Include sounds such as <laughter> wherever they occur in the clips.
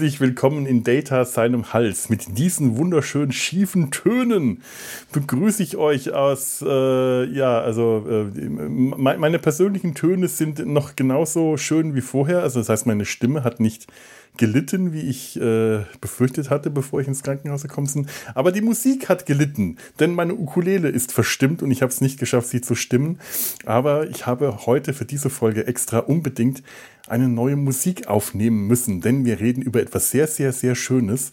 Herzlich willkommen in Data seinem Hals. Mit diesen wunderschönen schiefen Tönen begrüße ich euch aus, äh, ja, also äh, meine persönlichen Töne sind noch genauso schön wie vorher. Also das heißt, meine Stimme hat nicht gelitten, wie ich äh, befürchtet hatte, bevor ich ins Krankenhaus gekommen bin. Aber die Musik hat gelitten, denn meine Ukulele ist verstimmt und ich habe es nicht geschafft, sie zu stimmen. Aber ich habe heute für diese Folge extra unbedingt eine neue Musik aufnehmen müssen, denn wir reden über etwas sehr, sehr, sehr Schönes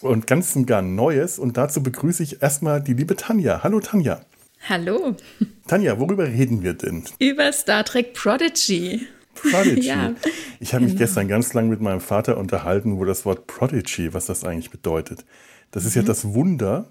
und ganz und gar Neues. Und dazu begrüße ich erstmal die liebe Tanja. Hallo Tanja. Hallo. Tanja, worüber reden wir denn? Über Star Trek Prodigy. Prodigy. <laughs> ja, ich habe mich genau. gestern ganz lang mit meinem Vater unterhalten, wo das Wort Prodigy, was das eigentlich bedeutet. Das ist mhm. ja das Wunder,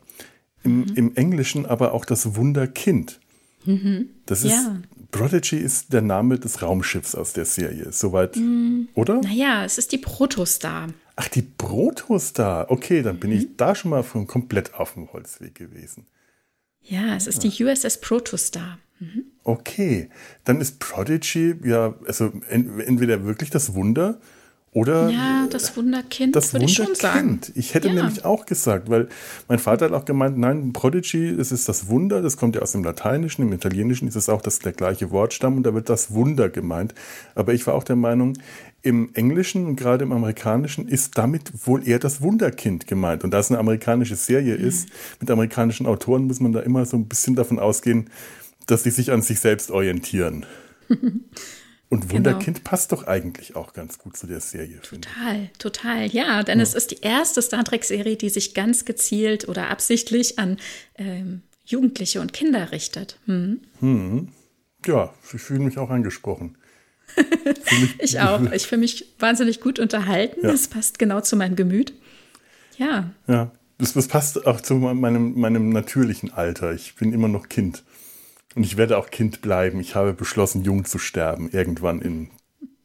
im, mhm. im Englischen aber auch das Wunderkind. Mhm. Das ist, ja. Prodigy ist der Name des Raumschiffs aus der Serie. Soweit, mhm. oder? Naja, es ist die Protostar. Ach, die Protostar. Okay, dann bin ich mhm. da schon mal von komplett auf dem Holzweg gewesen. Ja, es ist ja. die USS Protostar. Mhm. Okay, dann ist Prodigy ja, also entweder wirklich das Wunder oder ja, das Wunderkind, das würde Wunderkind. ich schon sagen. Ich hätte ja. nämlich auch gesagt, weil mein Vater hat auch gemeint, nein, Prodigy, das ist das Wunder, das kommt ja aus dem Lateinischen, im Italienischen ist es auch das, der gleiche Wortstamm und da wird das Wunder gemeint. Aber ich war auch der Meinung, im Englischen und gerade im Amerikanischen ist damit wohl eher das Wunderkind gemeint. Und da es eine amerikanische Serie mhm. ist, mit amerikanischen Autoren muss man da immer so ein bisschen davon ausgehen, dass sie sich an sich selbst orientieren. <laughs> Und. Wunderkind genau. passt doch eigentlich auch ganz gut zu der Serie. Total, total. Ja, denn ja. es ist die erste Star Trek-Serie, die sich ganz gezielt oder absichtlich an ähm, Jugendliche und Kinder richtet. Hm. Hm. Ja, ich fühle mich auch angesprochen. <laughs> ich auch. Ich fühle mich wahnsinnig gut unterhalten. Ja. Das passt genau zu meinem Gemüt. Ja. Ja, das, das passt auch zu meinem, meinem natürlichen Alter. Ich bin immer noch Kind. Und ich werde auch Kind bleiben. Ich habe beschlossen, jung zu sterben. Irgendwann in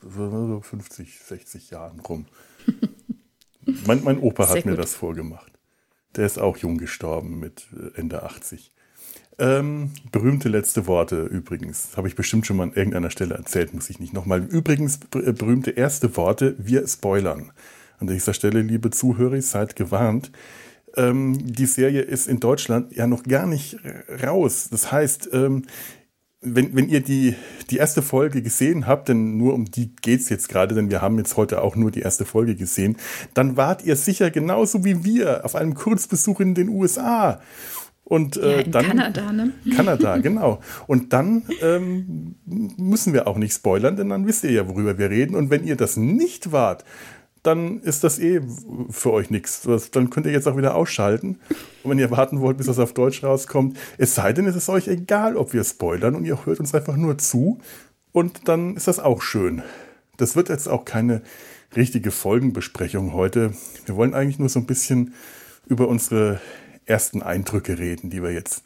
so 50, 60 Jahren rum. <laughs> mein, mein Opa Sehr hat mir das vorgemacht. Der ist auch jung gestorben mit äh, Ende 80. Ähm, berühmte letzte Worte übrigens. Habe ich bestimmt schon mal an irgendeiner Stelle erzählt, muss ich nicht nochmal. Übrigens, äh, berühmte erste Worte, wir spoilern. An dieser Stelle, liebe Zuhörer, seid gewarnt ähm, die Serie ist in Deutschland ja noch gar nicht raus. Das heißt, ähm, wenn, wenn ihr die, die erste Folge gesehen habt, denn nur um die geht's jetzt gerade, denn wir haben jetzt heute auch nur die erste Folge gesehen, dann wart ihr sicher genauso wie wir auf einem Kurzbesuch in den USA. Und äh, ja, dann Kanada, ne? Kanada, <laughs> genau. Und dann ähm, müssen wir auch nicht spoilern, denn dann wisst ihr ja, worüber wir reden. Und wenn ihr das nicht wart, dann ist das eh für euch nichts. Dann könnt ihr jetzt auch wieder ausschalten. Und wenn ihr warten wollt, bis das auf Deutsch rauskommt, es sei denn, es ist euch egal, ob wir spoilern und ihr hört uns einfach nur zu. Und dann ist das auch schön. Das wird jetzt auch keine richtige Folgenbesprechung heute. Wir wollen eigentlich nur so ein bisschen über unsere ersten Eindrücke reden, die wir jetzt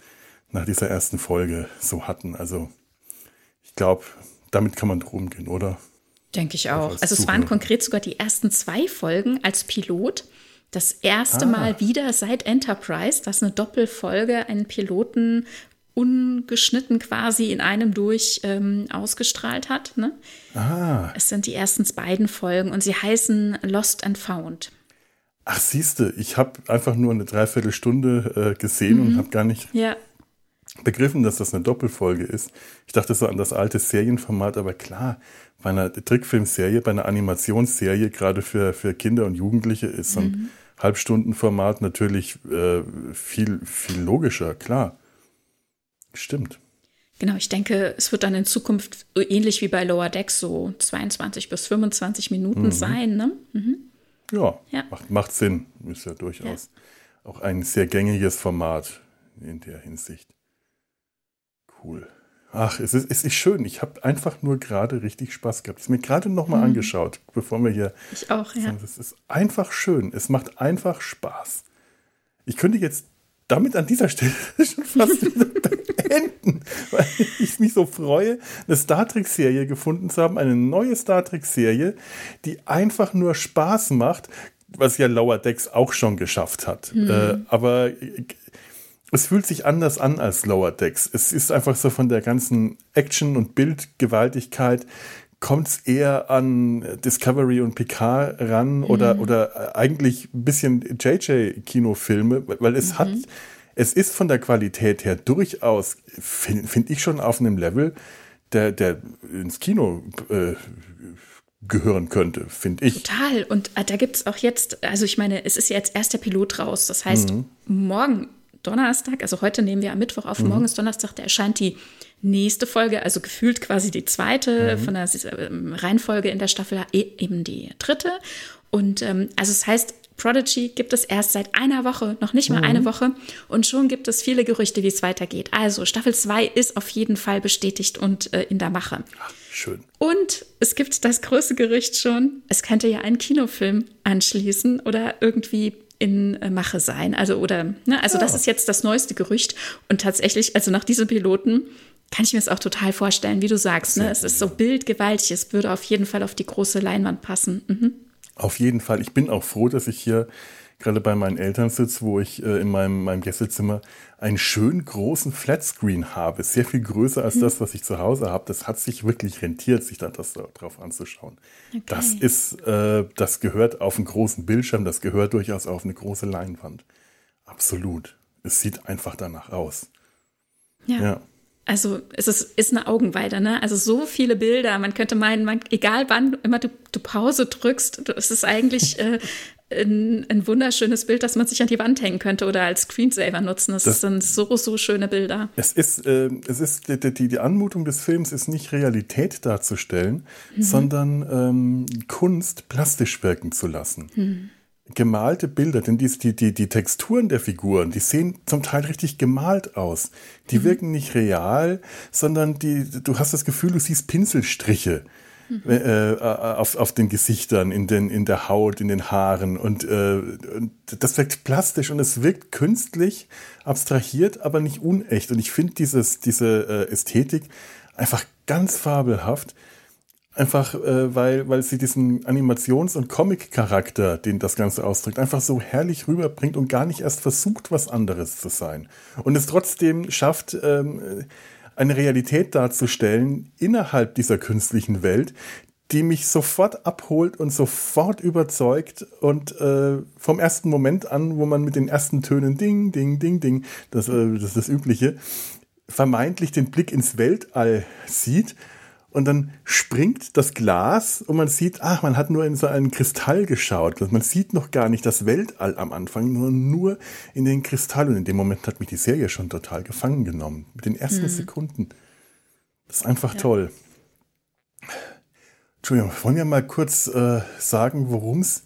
nach dieser ersten Folge so hatten. Also ich glaube, damit kann man drum gehen, oder? Denke ich auch. Also es waren konkret sogar die ersten zwei Folgen als Pilot. Das erste ah. Mal wieder seit Enterprise, dass eine Doppelfolge einen Piloten ungeschnitten quasi in einem durch ähm, ausgestrahlt hat. Ne? Ah. Es sind die ersten beiden Folgen und sie heißen Lost and Found. Ach, siehste, ich habe einfach nur eine Dreiviertelstunde äh, gesehen mhm. und habe gar nicht ja. begriffen, dass das eine Doppelfolge ist. Ich dachte so an das alte Serienformat, aber klar, bei einer Trickfilmserie, bei einer Animationsserie, gerade für, für Kinder und Jugendliche, ist so ein mhm. Halbstundenformat natürlich äh, viel, viel logischer, klar. Stimmt. Genau, ich denke, es wird dann in Zukunft so ähnlich wie bei Lower Decks so 22 bis 25 Minuten mhm. sein, ne? Mhm. Ja, ja, Macht, macht Sinn. Ist ja durchaus ja. auch ein sehr gängiges Format in der Hinsicht. Cool. Ach, es ist, es ist schön. Ich habe einfach nur gerade richtig Spaß gehabt. Ich habe mir gerade nochmal mhm. angeschaut, bevor wir hier. Ich auch, ja. Es ist einfach schön. Es macht einfach Spaß. Ich könnte jetzt damit an dieser Stelle <laughs> schon fast <laughs> enden, weil ich mich so freue, eine Star Trek-Serie gefunden zu haben, eine neue Star Trek-Serie, die einfach nur Spaß macht, was ja Lower Decks auch schon geschafft hat. Mhm. Äh, aber es fühlt sich anders an als Lower Decks. Es ist einfach so von der ganzen Action und Bildgewaltigkeit kommt es eher an Discovery und Picard ran oder, mhm. oder eigentlich ein bisschen JJ-Kinofilme, weil es mhm. hat, es ist von der Qualität her durchaus, finde find ich schon auf einem Level, der, der ins Kino äh, gehören könnte, finde ich. Total. Und äh, da gibt es auch jetzt, also ich meine, es ist jetzt erst der Pilot raus. Das heißt, mhm. morgen Donnerstag, also heute nehmen wir am Mittwoch auf, mhm. morgen ist Donnerstag, da erscheint die nächste Folge, also gefühlt quasi die zweite mhm. von der ähm, Reihenfolge in der Staffel, e, eben die dritte. Und ähm, also es das heißt, Prodigy gibt es erst seit einer Woche, noch nicht mal mhm. eine Woche. Und schon gibt es viele Gerüchte, wie es weitergeht. Also Staffel 2 ist auf jeden Fall bestätigt und äh, in der Mache. Ach, schön. Und es gibt das größte Gerücht schon, es könnte ja ein Kinofilm anschließen oder irgendwie in äh, Mache sein. Also, oder, ne, also ja. das ist jetzt das neueste Gerücht. Und tatsächlich, also nach diesem Piloten kann ich mir das auch total vorstellen, wie du sagst. Ne? Es ist so bildgewaltig, es würde auf jeden Fall auf die große Leinwand passen. Mhm. Auf jeden Fall. Ich bin auch froh, dass ich hier gerade bei meinen Eltern sitze, wo ich äh, in meinem, meinem Gästezimmer einen schön großen Flatscreen habe. Sehr viel größer als mhm. das, was ich zu Hause habe. Das hat sich wirklich rentiert, sich dann das drauf anzuschauen. Okay. Das ist, äh, das gehört auf einen großen Bildschirm, das gehört durchaus auf eine große Leinwand. Absolut. Es sieht einfach danach aus. ja. ja also es ist, ist eine Augenweide, ne? Also so viele Bilder, man könnte meinen, man, egal wann immer du, du Pause drückst, es ist eigentlich äh, <laughs> ein, ein, wunderschönes Bild, das man sich an die Wand hängen könnte oder als Screensaver nutzen. Das, das sind so, so schöne Bilder. Es ist, äh, es ist die, die, die, Anmutung des Films ist nicht Realität darzustellen, mhm. sondern ähm, Kunst plastisch wirken zu lassen. Mhm gemalte Bilder, denn die, die, die Texturen der Figuren, die sehen zum Teil richtig gemalt aus. Die mhm. wirken nicht real, sondern die, du hast das Gefühl, du siehst Pinselstriche mhm. äh, auf, auf den Gesichtern, in, den, in der Haut, in den Haaren. Und, äh, und das wirkt plastisch und es wirkt künstlich, abstrahiert, aber nicht unecht. Und ich finde diese äh, Ästhetik einfach ganz fabelhaft. Einfach, äh, weil, weil sie diesen Animations- und Comic-Charakter, den das Ganze ausdrückt, einfach so herrlich rüberbringt und gar nicht erst versucht, was anderes zu sein. Und es trotzdem schafft, ähm, eine Realität darzustellen innerhalb dieser künstlichen Welt, die mich sofort abholt und sofort überzeugt und äh, vom ersten Moment an, wo man mit den ersten Tönen Ding, Ding, Ding, Ding, das, äh, das ist das Übliche, vermeintlich den Blick ins Weltall sieht und dann springt das Glas und man sieht, ach, man hat nur in so einen Kristall geschaut. Man sieht noch gar nicht das Weltall am Anfang, nur, nur in den Kristall. Und in dem Moment hat mich die Serie schon total gefangen genommen. Mit den ersten mhm. Sekunden. Das ist einfach ja. toll. Entschuldigung, wollen wir mal kurz äh, sagen, worum es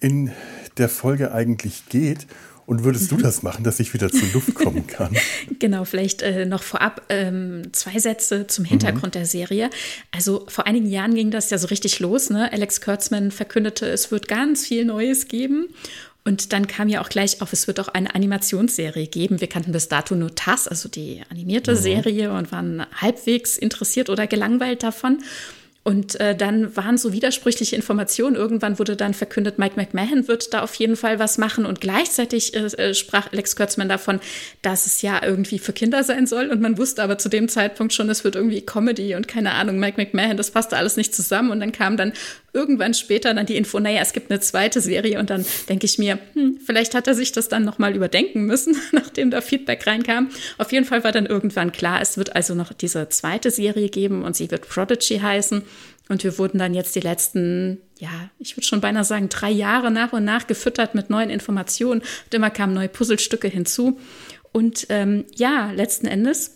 in der Folge eigentlich geht und würdest du das machen, dass ich wieder zur Luft kommen kann? <laughs> genau, vielleicht äh, noch vorab ähm, zwei Sätze zum Hintergrund mhm. der Serie. Also vor einigen Jahren ging das ja so richtig los. Ne? Alex Kurtzman verkündete, es wird ganz viel Neues geben. Und dann kam ja auch gleich auf, es wird auch eine Animationsserie geben. Wir kannten bis dato nur TAS, also die animierte mhm. Serie, und waren halbwegs interessiert oder gelangweilt davon. Und äh, dann waren so widersprüchliche Informationen. Irgendwann wurde dann verkündet, Mike McMahon wird da auf jeden Fall was machen. Und gleichzeitig äh, äh, sprach Alex Kurtzman davon, dass es ja irgendwie für Kinder sein soll. Und man wusste aber zu dem Zeitpunkt schon, es wird irgendwie Comedy und keine Ahnung, Mike McMahon, das passte alles nicht zusammen. Und dann kam dann irgendwann später dann die Info, naja, es gibt eine zweite Serie. Und dann denke ich mir, hm, vielleicht hat er sich das dann nochmal überdenken müssen, <laughs> nachdem da Feedback reinkam. Auf jeden Fall war dann irgendwann klar, es wird also noch diese zweite Serie geben und sie wird Prodigy heißen. Und wir wurden dann jetzt die letzten, ja, ich würde schon beinahe sagen, drei Jahre nach und nach gefüttert mit neuen Informationen. Und immer kamen neue Puzzlestücke hinzu. Und ähm, ja, letzten Endes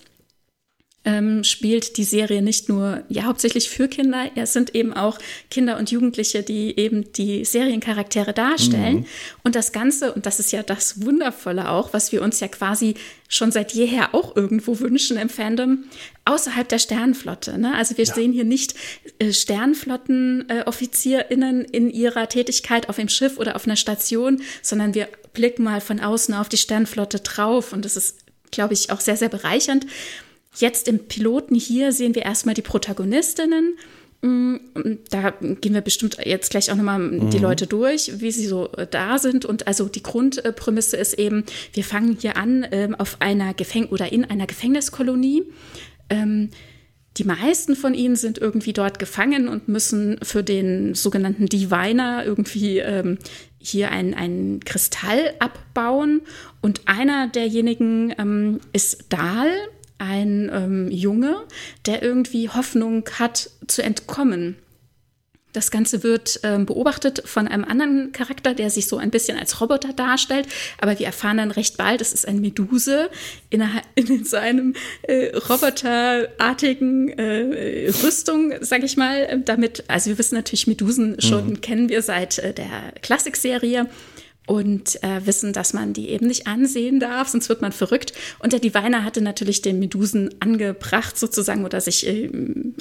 ähm, spielt die Serie nicht nur ja hauptsächlich für Kinder, es sind eben auch Kinder und Jugendliche, die eben die Seriencharaktere darstellen. Mhm. Und das Ganze, und das ist ja das Wundervolle auch, was wir uns ja quasi schon seit jeher auch irgendwo wünschen im Fandom, außerhalb der Sternenflotte. Ne? Also wir ja. sehen hier nicht äh, SternenflottenoffizierInnen äh, in ihrer Tätigkeit auf dem Schiff oder auf einer Station, sondern wir blicken mal von außen auf die Sternenflotte drauf und das ist, glaube ich, auch sehr, sehr bereichernd. Jetzt im Piloten hier sehen wir erstmal die Protagonistinnen. Mm, da gehen wir bestimmt jetzt gleich auch nochmal mhm. die Leute durch, wie sie so äh, da sind. Und also die Grundprämisse ist eben, wir fangen hier an ähm, auf einer Gefäng oder in einer Gefängniskolonie. Ähm, die meisten von ihnen sind irgendwie dort gefangen und müssen für den sogenannten Diviner irgendwie ähm, hier ein, Kristall abbauen. Und einer derjenigen ähm, ist Dahl, ein ähm, Junge, der irgendwie Hoffnung hat zu entkommen. Das Ganze wird ähm, beobachtet von einem anderen Charakter, der sich so ein bisschen als Roboter darstellt. Aber wir erfahren dann recht bald, es ist ein Meduse in, <laughs> in seinem äh, roboterartigen äh, Rüstung, sag ich mal. Damit, also wir wissen natürlich, Medusen schon mhm. kennen wir seit äh, der Klassikserie und äh, wissen, dass man die eben nicht ansehen darf, sonst wird man verrückt. Und der Diviner hatte natürlich den Medusen angebracht sozusagen oder sich äh,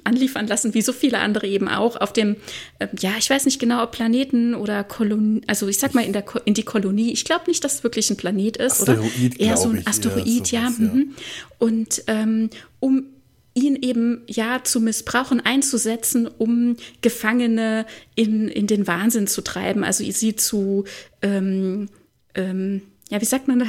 anliefern lassen, wie so viele andere eben auch, auf dem, äh, ja, ich weiß nicht genau, ob Planeten oder Kolonie, also ich sag mal in, der Ko in die Kolonie. Ich glaube nicht, dass es wirklich ein Planet ist. Asteroid, oder eher so ein Asteroid, sowas, ja. ja. Mhm. Und ähm, um ihn eben ja zu missbrauchen, einzusetzen, um Gefangene in, in den Wahnsinn zu treiben, also sie zu, ähm, ähm, ja, wie sagt man da,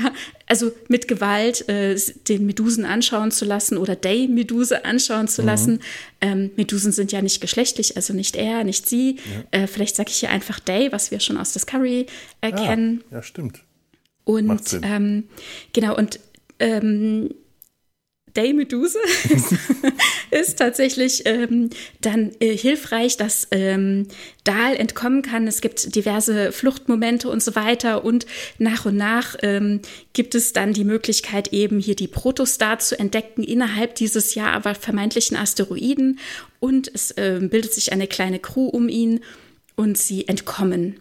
also mit Gewalt äh, den Medusen anschauen zu lassen oder Day-Meduse anschauen zu mhm. lassen. Ähm, Medusen sind ja nicht geschlechtlich, also nicht er, nicht sie. Ja. Äh, vielleicht sage ich hier einfach Day, was wir schon aus Discovery äh, ah. Ja, stimmt. Und ähm, genau, und ähm, Day Medusa <laughs> ist tatsächlich ähm, dann äh, hilfreich, dass ähm, Dahl entkommen kann. Es gibt diverse Fluchtmomente und so weiter. Und nach und nach ähm, gibt es dann die Möglichkeit, eben hier die Protostar zu entdecken innerhalb dieses ja aber vermeintlichen Asteroiden. Und es äh, bildet sich eine kleine Crew um ihn und sie entkommen.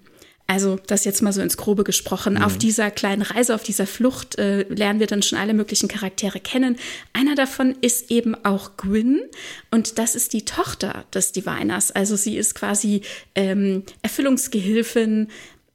Also das jetzt mal so ins Grobe gesprochen. Mhm. Auf dieser kleinen Reise, auf dieser Flucht äh, lernen wir dann schon alle möglichen Charaktere kennen. Einer davon ist eben auch Gwyn und das ist die Tochter des Diviners. Also sie ist quasi ähm, Erfüllungsgehilfin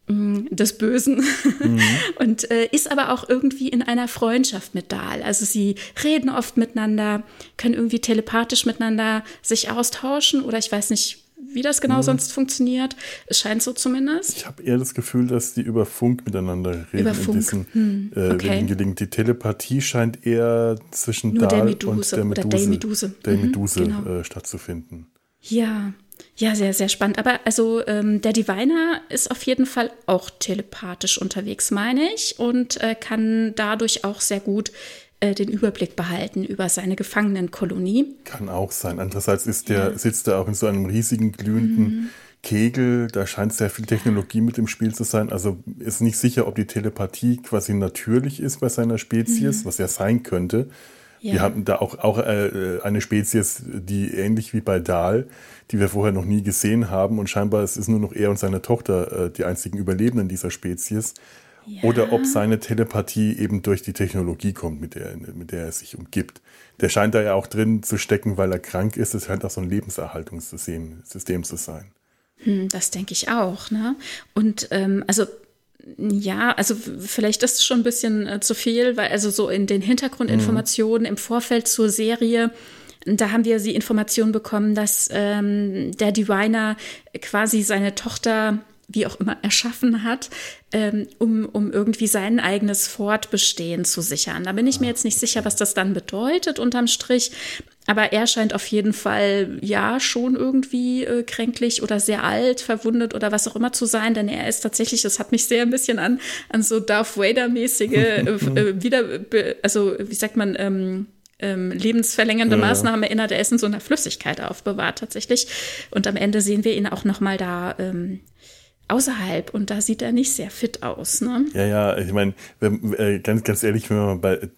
mm, des Bösen mhm. <laughs> und äh, ist aber auch irgendwie in einer Freundschaft mit Dahl. Also sie reden oft miteinander, können irgendwie telepathisch miteinander sich austauschen oder ich weiß nicht, wie das genau hm. sonst funktioniert. Es scheint so zumindest. Ich habe eher das Gefühl, dass die über Funk miteinander reden. Über Funk. Diesen, hm. äh, okay. gelingt. Die Telepathie scheint eher zwischen Nur Dahl der und der Meduse, der Meduse, der Meduse mhm, genau. äh, stattzufinden. Ja, ja, sehr, sehr spannend. Aber also ähm, der Diviner ist auf jeden Fall auch telepathisch unterwegs, meine ich, und äh, kann dadurch auch sehr gut äh, den Überblick behalten über seine Gefangenenkolonie. Kann auch sein. Andererseits ist der, ja. sitzt er auch in so einem riesigen glühenden mhm. Kegel. Da scheint sehr viel Technologie mit im Spiel zu sein. Also ist nicht sicher, ob die Telepathie quasi natürlich ist bei seiner Spezies, mhm. was ja sein könnte. Ja. Wir hatten da auch, auch äh, eine Spezies, die ähnlich wie bei Dahl, die wir vorher noch nie gesehen haben. Und scheinbar es ist nur noch er und seine Tochter äh, die einzigen Überlebenden dieser Spezies. Oder ob seine Telepathie eben durch die Technologie kommt, mit der, mit der er sich umgibt. Der scheint da ja auch drin zu stecken, weil er krank ist. Es scheint auch so ein Lebenserhaltungssystem System zu sein. Hm, das denke ich auch. Ne? Und ähm, also ja, also vielleicht ist es schon ein bisschen äh, zu viel, weil also so in den Hintergrundinformationen mhm. im Vorfeld zur Serie da haben wir die Information bekommen, dass ähm, der Diviner quasi seine Tochter wie auch immer erschaffen hat, ähm, um, um irgendwie sein eigenes Fortbestehen zu sichern. Da bin ich mir jetzt nicht sicher, was das dann bedeutet unterm Strich. Aber er scheint auf jeden Fall ja schon irgendwie äh, kränklich oder sehr alt, verwundet oder was auch immer zu sein, denn er ist tatsächlich, das hat mich sehr ein bisschen an, an so Darth Vader-mäßige äh, <laughs> äh, wieder, also wie sagt man, ähm, ähm, lebensverlängernde ja, Maßnahmen erinnert. Er ist in so einer Flüssigkeit aufbewahrt tatsächlich. Und am Ende sehen wir ihn auch noch mal da ähm, außerhalb und da sieht er nicht sehr fit aus. Ne? Ja, ja, ich meine, äh, ganz, ganz ehrlich, wenn man bei,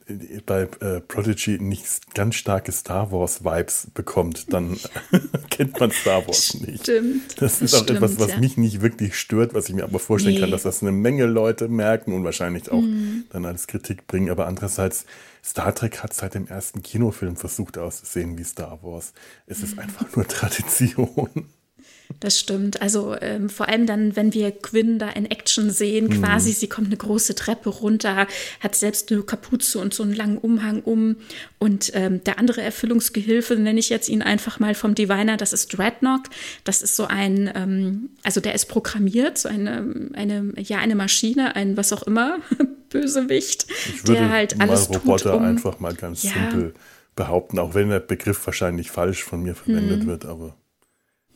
bei äh, Prodigy nicht ganz starke Star Wars Vibes bekommt, dann <laughs> kennt man Star Wars nicht. Stimmt. Das ist auch stimmt, etwas, was ja. mich nicht wirklich stört, was ich mir aber vorstellen nee. kann, dass das eine Menge Leute merken und wahrscheinlich auch mhm. dann als Kritik bringen. Aber andererseits, Star Trek hat seit dem ersten Kinofilm versucht auszusehen wie Star Wars. Es ist mhm. einfach nur Tradition. Das stimmt. Also ähm, vor allem dann, wenn wir Quinn da in Action sehen, mhm. quasi, sie kommt eine große Treppe runter, hat selbst eine Kapuze und so einen langen Umhang um. Und ähm, der andere Erfüllungsgehilfe, nenne ich jetzt ihn einfach mal vom Diviner, das ist Dreadnought. Das ist so ein, ähm, also der ist programmiert, so eine, eine, ja, eine Maschine, ein was auch immer, <laughs> Bösewicht, ich würde der halt alles Roboter tut, um, einfach mal ganz ja, simpel behaupten, auch wenn der Begriff wahrscheinlich falsch von mir verwendet mhm. wird, aber.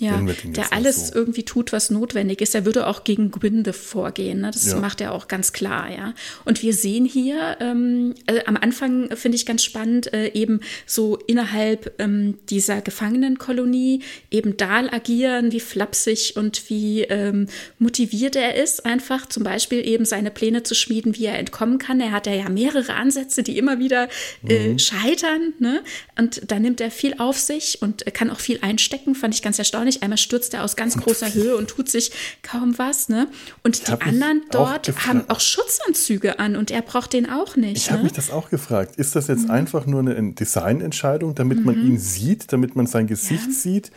Ja, der alles so. irgendwie tut, was notwendig ist. Er würde auch gegen Gwynde vorgehen. Ne? Das ja. macht er auch ganz klar, ja. Und wir sehen hier ähm, also am Anfang finde ich ganz spannend, äh, eben so innerhalb ähm, dieser Gefangenenkolonie eben Dahl agieren, wie flapsig und wie ähm, motiviert er ist, einfach zum Beispiel eben seine Pläne zu schmieden, wie er entkommen kann. Er hat ja mehrere Ansätze, die immer wieder äh, mhm. scheitern. Ne? Und da nimmt er viel auf sich und kann auch viel einstecken, fand ich ganz erstaunlich nicht. Einmal stürzt er aus ganz großer Höhe und tut sich kaum was, ne? Und die anderen dort auch haben auch Schutzanzüge an und er braucht den auch nicht. Ich ne? habe mich das auch gefragt. Ist das jetzt mhm. einfach nur eine Designentscheidung, damit mhm. man ihn sieht, damit man sein Gesicht ja. sieht?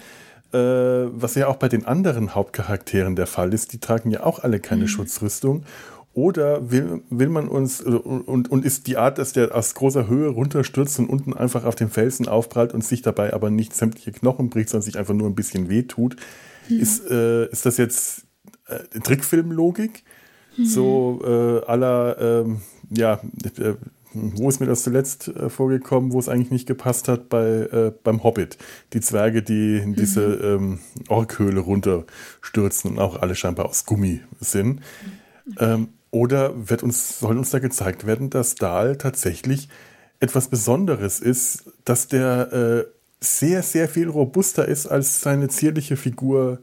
Äh, was ja auch bei den anderen Hauptcharakteren der Fall ist. Die tragen ja auch alle keine mhm. Schutzrüstung. Oder will, will man uns, äh, und, und ist die Art, dass der aus großer Höhe runterstürzt und unten einfach auf dem Felsen aufprallt und sich dabei aber nicht sämtliche Knochen bricht, sondern sich einfach nur ein bisschen wehtut, mhm. ist, äh, ist das jetzt äh, Trickfilmlogik? Mhm. So äh, aller, ähm, ja, äh, wo ist mir das zuletzt äh, vorgekommen, wo es eigentlich nicht gepasst hat, bei, äh, beim Hobbit. Die Zwerge, die in diese mhm. ähm, Orkhöhle runterstürzen und auch alle scheinbar aus Gummi sind. Mhm. Ähm, oder wird uns, soll uns da gezeigt werden, dass Dahl tatsächlich etwas Besonderes ist, dass der äh, sehr, sehr viel robuster ist, als seine zierliche Figur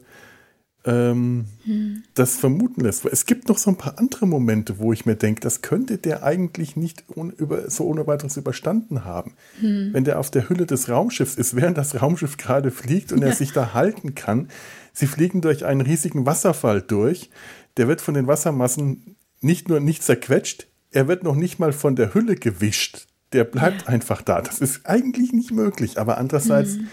ähm, hm. das vermuten lässt. Es gibt noch so ein paar andere Momente, wo ich mir denke, das könnte der eigentlich nicht über, so ohne weiteres überstanden haben. Hm. Wenn der auf der Hülle des Raumschiffs ist, während das Raumschiff gerade fliegt und ja. er sich da halten kann. Sie fliegen durch einen riesigen Wasserfall durch. Der wird von den Wassermassen nicht nur nicht zerquetscht, er wird noch nicht mal von der Hülle gewischt. Der bleibt ja. einfach da. Das ist eigentlich nicht möglich. Aber andererseits mhm.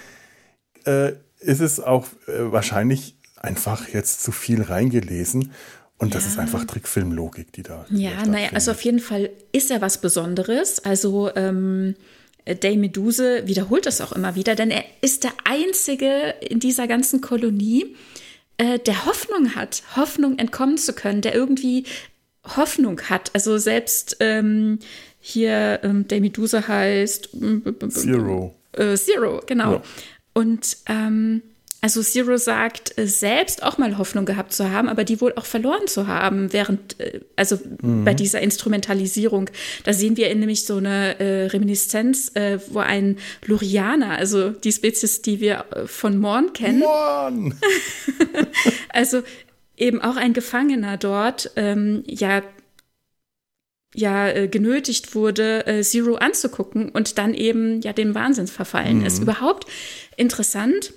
äh, ist es auch äh, wahrscheinlich einfach jetzt zu viel reingelesen. Und das ist einfach Trickfilmlogik, die da. Ja, naja, also auf jeden Fall ist er was Besonderes. Also ähm, Day Meduse wiederholt das auch immer wieder, denn er ist der Einzige in dieser ganzen Kolonie, äh, der Hoffnung hat, Hoffnung entkommen zu können, der irgendwie Hoffnung hat. Also selbst ähm, hier ähm, der Medusa heißt Zero. Äh, Zero, genau. Ja. Und ähm, also Zero sagt, äh, selbst auch mal Hoffnung gehabt zu haben, aber die wohl auch verloren zu haben, während, äh, also mhm. bei dieser Instrumentalisierung. Da sehen wir nämlich so eine äh, Reminiszenz, äh, wo ein Lurianer, also die Spezies, die wir äh, von Morn kennen. Morn! <laughs> also eben auch ein Gefangener dort ähm, ja ja äh, genötigt wurde, äh, Zero anzugucken und dann eben ja dem Wahnsinn verfallen mhm. ist. Überhaupt interessant.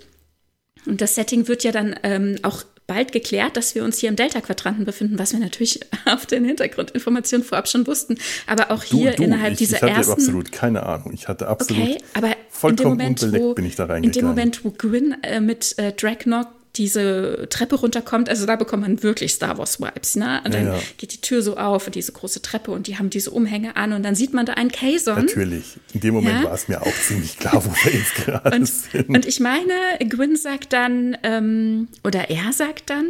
Und das Setting wird ja dann ähm, auch bald geklärt, dass wir uns hier im Delta-Quadranten befinden, was wir natürlich <laughs> auf den Hintergrundinformationen vorab schon wussten. Aber auch hier du, innerhalb ich, dieser ich hatte ersten. absolut keine Ahnung. Ich hatte absolut okay, aber vollkommen Moment, wo, bin ich da reingegangen. In dem Moment, wo Gwyn äh, mit äh, Dragnok diese Treppe runterkommt, also da bekommt man wirklich Star Wars Vibes, ne? Und dann ja, geht die Tür so auf, diese große Treppe und die haben diese Umhänge an und dann sieht man da einen Kazon. Natürlich. In dem Moment ja? war es mir auch ziemlich klar, wo wir jetzt gerade und, sind. Und ich meine, Gwyn sagt dann, ähm, oder er sagt dann,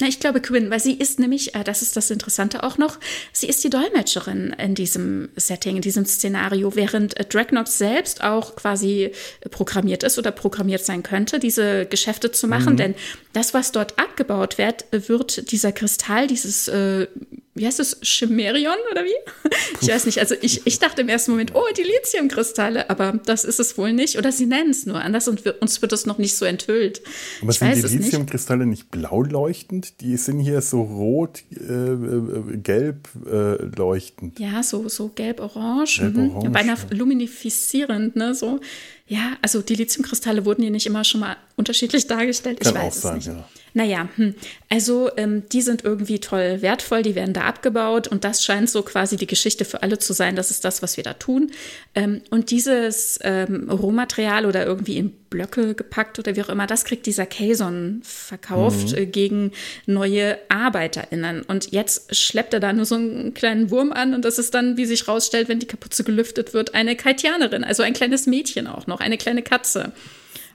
na, ich glaube Quinn, weil sie ist nämlich, äh, das ist das Interessante auch noch, sie ist die Dolmetscherin in diesem Setting, in diesem Szenario, während äh, Dragnox selbst auch quasi programmiert ist oder programmiert sein könnte, diese Geschäfte zu machen. Mhm. Denn das, was dort abgebaut wird, wird dieser Kristall, dieses äh, wie heißt es, Chimerion oder wie? <laughs> Ich weiß nicht. Also ich, ich dachte im ersten Moment, oh, die Lithiumkristalle, aber das ist es wohl nicht. Oder sie nennen es nur anders und wir, uns wird es noch nicht so enthüllt. Aber ich sind die Lithiumkristalle nicht. nicht blau leuchtend? Die sind hier so rot, äh, äh gelb äh, leuchtend. Ja, so, so gelb-orange. Gelb-orange. Mhm. Beinahe luminifizierend, ne? So. Ja, also die Lithiumkristalle wurden hier nicht immer schon mal unterschiedlich dargestellt. Kann ich weiß auch sein, es nicht. Ja. Naja, hm. also ähm, die sind irgendwie toll wertvoll, die werden da abgebaut und das scheint so quasi die Geschichte für alle zu sein. Das ist das, was wir da tun. Ähm, und dieses ähm, Rohmaterial oder irgendwie in Blöcke gepackt oder wie auch immer, das kriegt dieser Kazon verkauft mhm. äh, gegen neue ArbeiterInnen. Und jetzt schleppt er da nur so einen kleinen Wurm an und das ist dann, wie sich rausstellt, wenn die Kapuze gelüftet wird, eine Kaitianerin, also ein kleines Mädchen auch noch, eine kleine Katze.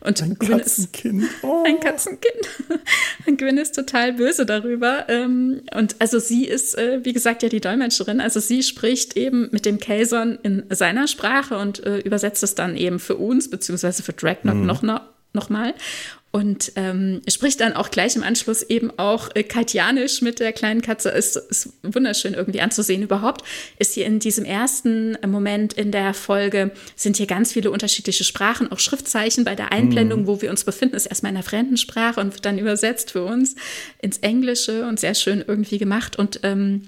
Und ein Gwyn Katzenkind. Ist, oh. Ein Katzenkind. Und Gwyn ist total böse darüber. Ähm, und also sie ist, äh, wie gesagt, ja die Dolmetscherin. Also sie spricht eben mit dem Kayson in seiner Sprache und äh, übersetzt es dann eben für uns, beziehungsweise für Dragnock mhm. noch, noch mal. Und ähm, spricht dann auch gleich im Anschluss eben auch äh, Katjanisch mit der kleinen Katze. Ist, ist wunderschön irgendwie anzusehen. Überhaupt ist hier in diesem ersten Moment in der Folge sind hier ganz viele unterschiedliche Sprachen, auch Schriftzeichen. Bei der Einblendung, mhm. wo wir uns befinden, ist erstmal in einer fremden Sprache und wird dann übersetzt für uns ins Englische und sehr schön irgendwie gemacht. Und ähm,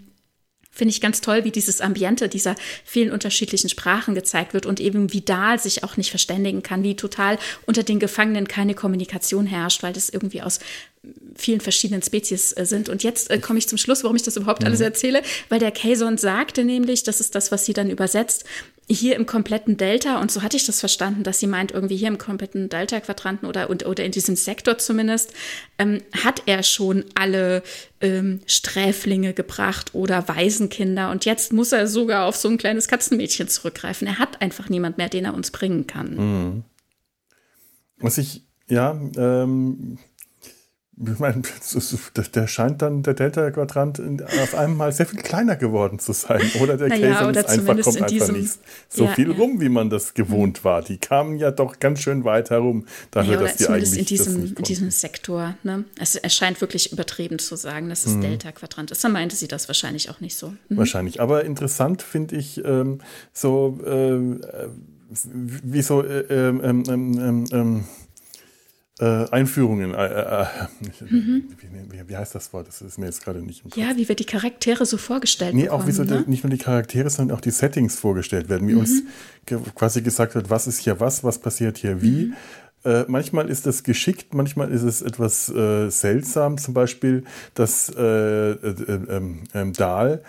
finde ich ganz toll, wie dieses Ambiente dieser vielen unterschiedlichen Sprachen gezeigt wird und eben wie Dahl sich auch nicht verständigen kann, wie total unter den Gefangenen keine Kommunikation herrscht, weil das irgendwie aus vielen verschiedenen Spezies äh, sind. Und jetzt äh, komme ich zum Schluss, warum ich das überhaupt mhm. alles erzähle, weil der Kayson sagte nämlich, das ist das, was sie dann übersetzt, hier im kompletten Delta, und so hatte ich das verstanden, dass sie meint, irgendwie hier im kompletten Delta-Quadranten oder, oder in diesem Sektor zumindest, ähm, hat er schon alle ähm, Sträflinge gebracht oder Waisenkinder. Und jetzt muss er sogar auf so ein kleines Katzenmädchen zurückgreifen. Er hat einfach niemand mehr, den er uns bringen kann. Mhm. Was ich, ja, ähm, ich meine, der scheint dann der Delta-Quadrant auf einmal sehr viel kleiner geworden zu sein. Oder der naja, Käse ist einfach, kommt einfach nicht so ja, viel ja. rum, wie man das gewohnt war. Die kamen ja doch ganz schön weit herum, dafür, naja, dass die eigentlich in diesem, in diesem Sektor. Ne? Es erscheint wirklich übertrieben zu sagen, dass es mhm. Delta-Quadrant ist. Dann meinte sie das wahrscheinlich auch nicht so. Mhm. Wahrscheinlich. Aber interessant finde ich ähm, so, äh, wie so, äh, ähm, ähm, ähm, ähm äh, Einführungen. Äh, äh, mhm. wie, wie, heißt das Wort? Das ist mir jetzt gerade nicht im Kopf. Ja, wie wir die Charaktere so vorgestellt nee, bekommen. Nee, auch wie so ne? nicht nur die Charaktere, sondern auch die Settings vorgestellt werden. Wie mhm. uns quasi gesagt wird, was ist hier was, was passiert hier wie. Mhm. Äh, manchmal ist das geschickt, manchmal ist es etwas äh, seltsam. Zum Beispiel, dass äh, äh ähm, ähm, Dahl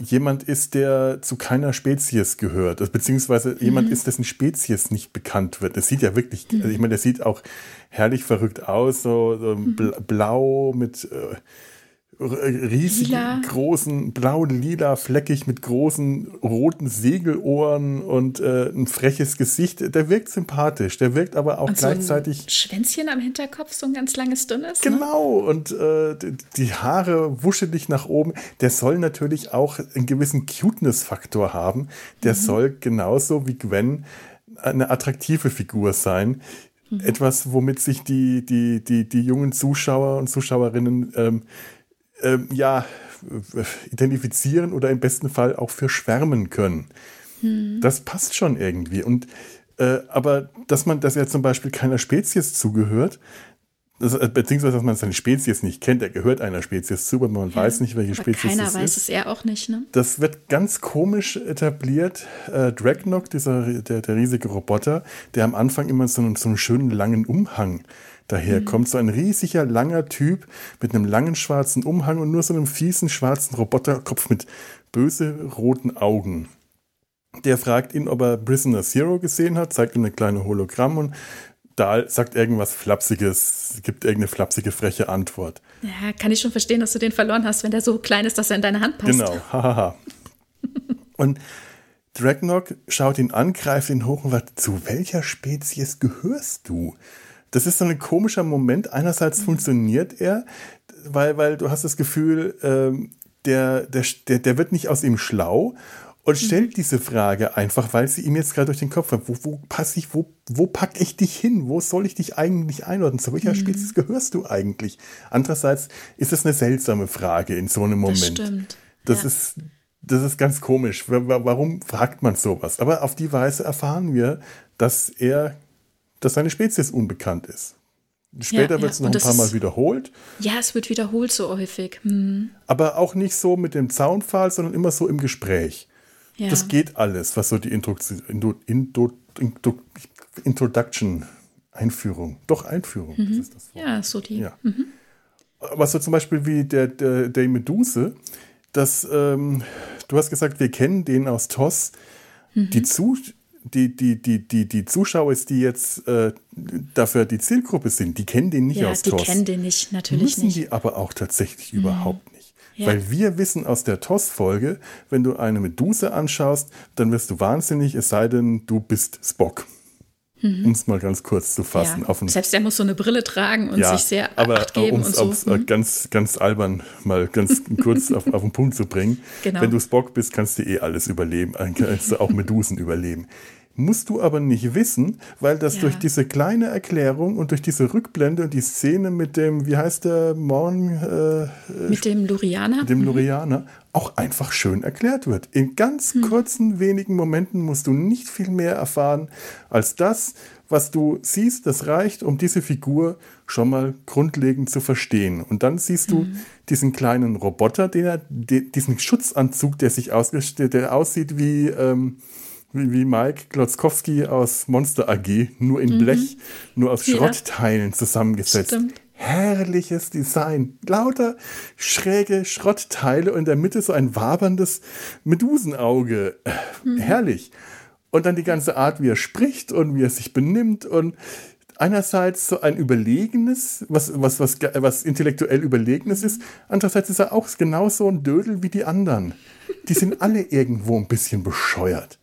jemand ist, der zu keiner Spezies gehört, also, beziehungsweise mhm. jemand ist, dessen Spezies nicht bekannt wird. Das sieht ja wirklich, mhm. also ich meine, der sieht auch herrlich verrückt aus, so, so mhm. blau mit äh, riesigen, lila. großen, blau-lila, fleckig mit großen roten Segelohren und äh, ein freches Gesicht. Der wirkt sympathisch, der wirkt aber auch und gleichzeitig. So ein Schwänzchen am Hinterkopf, so ein ganz langes, dünnes. Ne? Genau, ne? und äh, die Haare wuschelig nach oben. Der soll natürlich auch einen gewissen Cuteness-Faktor haben. Der mhm. soll genauso wie Gwen eine attraktive Figur sein. Mhm. Etwas, womit sich die, die, die, die jungen Zuschauer und Zuschauerinnen ähm, ähm, ja, identifizieren oder im besten Fall auch für schwärmen können. Hm. Das passt schon irgendwie. Und äh, aber dass man, dass er zum Beispiel keiner Spezies zugehört, das, äh, beziehungsweise dass man seine Spezies nicht kennt, er gehört einer Spezies zu, aber man ja, weiß nicht, welche Spezies es ist. Keiner weiß es er auch nicht, ne? Das wird ganz komisch etabliert. Äh, Dragnock, dieser, der, der riesige Roboter, der am Anfang immer so einen, so einen schönen langen Umhang daher mhm. kommt. So ein riesiger, langer Typ mit einem langen schwarzen Umhang und nur so einem fiesen schwarzen Roboterkopf mit böse roten Augen. Der fragt ihn, ob er Prisoner Zero gesehen hat, zeigt ihm eine kleine Hologramm und Dahl sagt irgendwas Flapsiges, gibt irgendeine flapsige, freche Antwort. Ja, kann ich schon verstehen, dass du den verloren hast, wenn der so klein ist, dass er in deine Hand passt. Genau, hahaha. <laughs> und Dragnock schaut ihn an, greift ihn hoch und sagt, zu welcher Spezies gehörst du? Das ist so ein komischer Moment. Einerseits funktioniert er, weil, weil du hast das Gefühl, ähm, der, der, der, der wird nicht aus ihm schlau und mhm. stellt diese Frage einfach, weil sie ihm jetzt gerade durch den Kopf hat. Wo, wo passe ich, wo, wo pack ich dich hin? Wo soll ich dich eigentlich einordnen? Zu welcher mhm. Spezies gehörst du eigentlich? Andererseits ist das eine seltsame Frage in so einem Moment. Das stimmt. Das ja. ist, das ist ganz komisch. Warum fragt man sowas? Aber auf die Weise erfahren wir, dass er dass seine Spezies unbekannt ist. Später ja, wird es noch ein paar Mal wiederholt. Ja, es wird wiederholt so häufig. Hm. Aber auch nicht so mit dem Zaunpfahl, sondern immer so im Gespräch. Ja. Das geht alles, was so die Introduktion, Indu, Indu, Introduction, Einführung, doch Einführung, mhm. das ist das Wort. Ja, so die. Ja. Mhm. Was so zum Beispiel wie der, der, der Meduse, dass ähm, du hast gesagt, wir kennen den aus TOS. Mhm. Die, Zu die, die, die, die, die Zuschauer, die jetzt äh, dafür die Zielgruppe sind, die kennen den nicht ja, aus die TOS. Die kennen den nicht, natürlich Müssen nicht. die aber auch tatsächlich mhm. überhaupt nicht. Ja. Weil wir wissen aus der TOS-Folge, wenn du eine Meduse anschaust, dann wirst du wahnsinnig, es sei denn, du bist Spock. Mhm. Um es mal ganz kurz zu fassen. Ja. Selbst der muss so eine Brille tragen und ja, sich sehr aber, Acht geben und so. Äh, mhm. ganz, ganz albern mal ganz <laughs> kurz auf, auf den Punkt zu bringen. Genau. Wenn du Spock bist, kannst du eh alles überleben. Kannst du auch Medusen überleben. Musst du aber nicht wissen, weil das ja. durch diese kleine Erklärung und durch diese Rückblende und die Szene mit dem, wie heißt der Morn? Äh, mit dem Lurianer? Mit dem mhm. Lurianer auch einfach schön erklärt wird. In ganz hm. kurzen, wenigen Momenten musst du nicht viel mehr erfahren als das, was du siehst. Das reicht, um diese Figur schon mal grundlegend zu verstehen. Und dann siehst du hm. diesen kleinen Roboter, den diesen Schutzanzug, der sich ausgestellt, der aussieht wie, ähm, wie, wie, Mike Klotzkowski aus Monster AG, nur in mhm. Blech, nur aus Schrottteilen zusammengesetzt. Stimmt herrliches Design. Lauter schräge Schrottteile und in der Mitte so ein waberndes Medusenauge. Mhm. Herrlich. Und dann die ganze Art, wie er spricht und wie er sich benimmt und einerseits so ein überlegenes, was, was, was, was intellektuell überlegenes ist, andererseits ist er auch genauso ein Dödel wie die anderen. Die sind alle irgendwo ein bisschen bescheuert.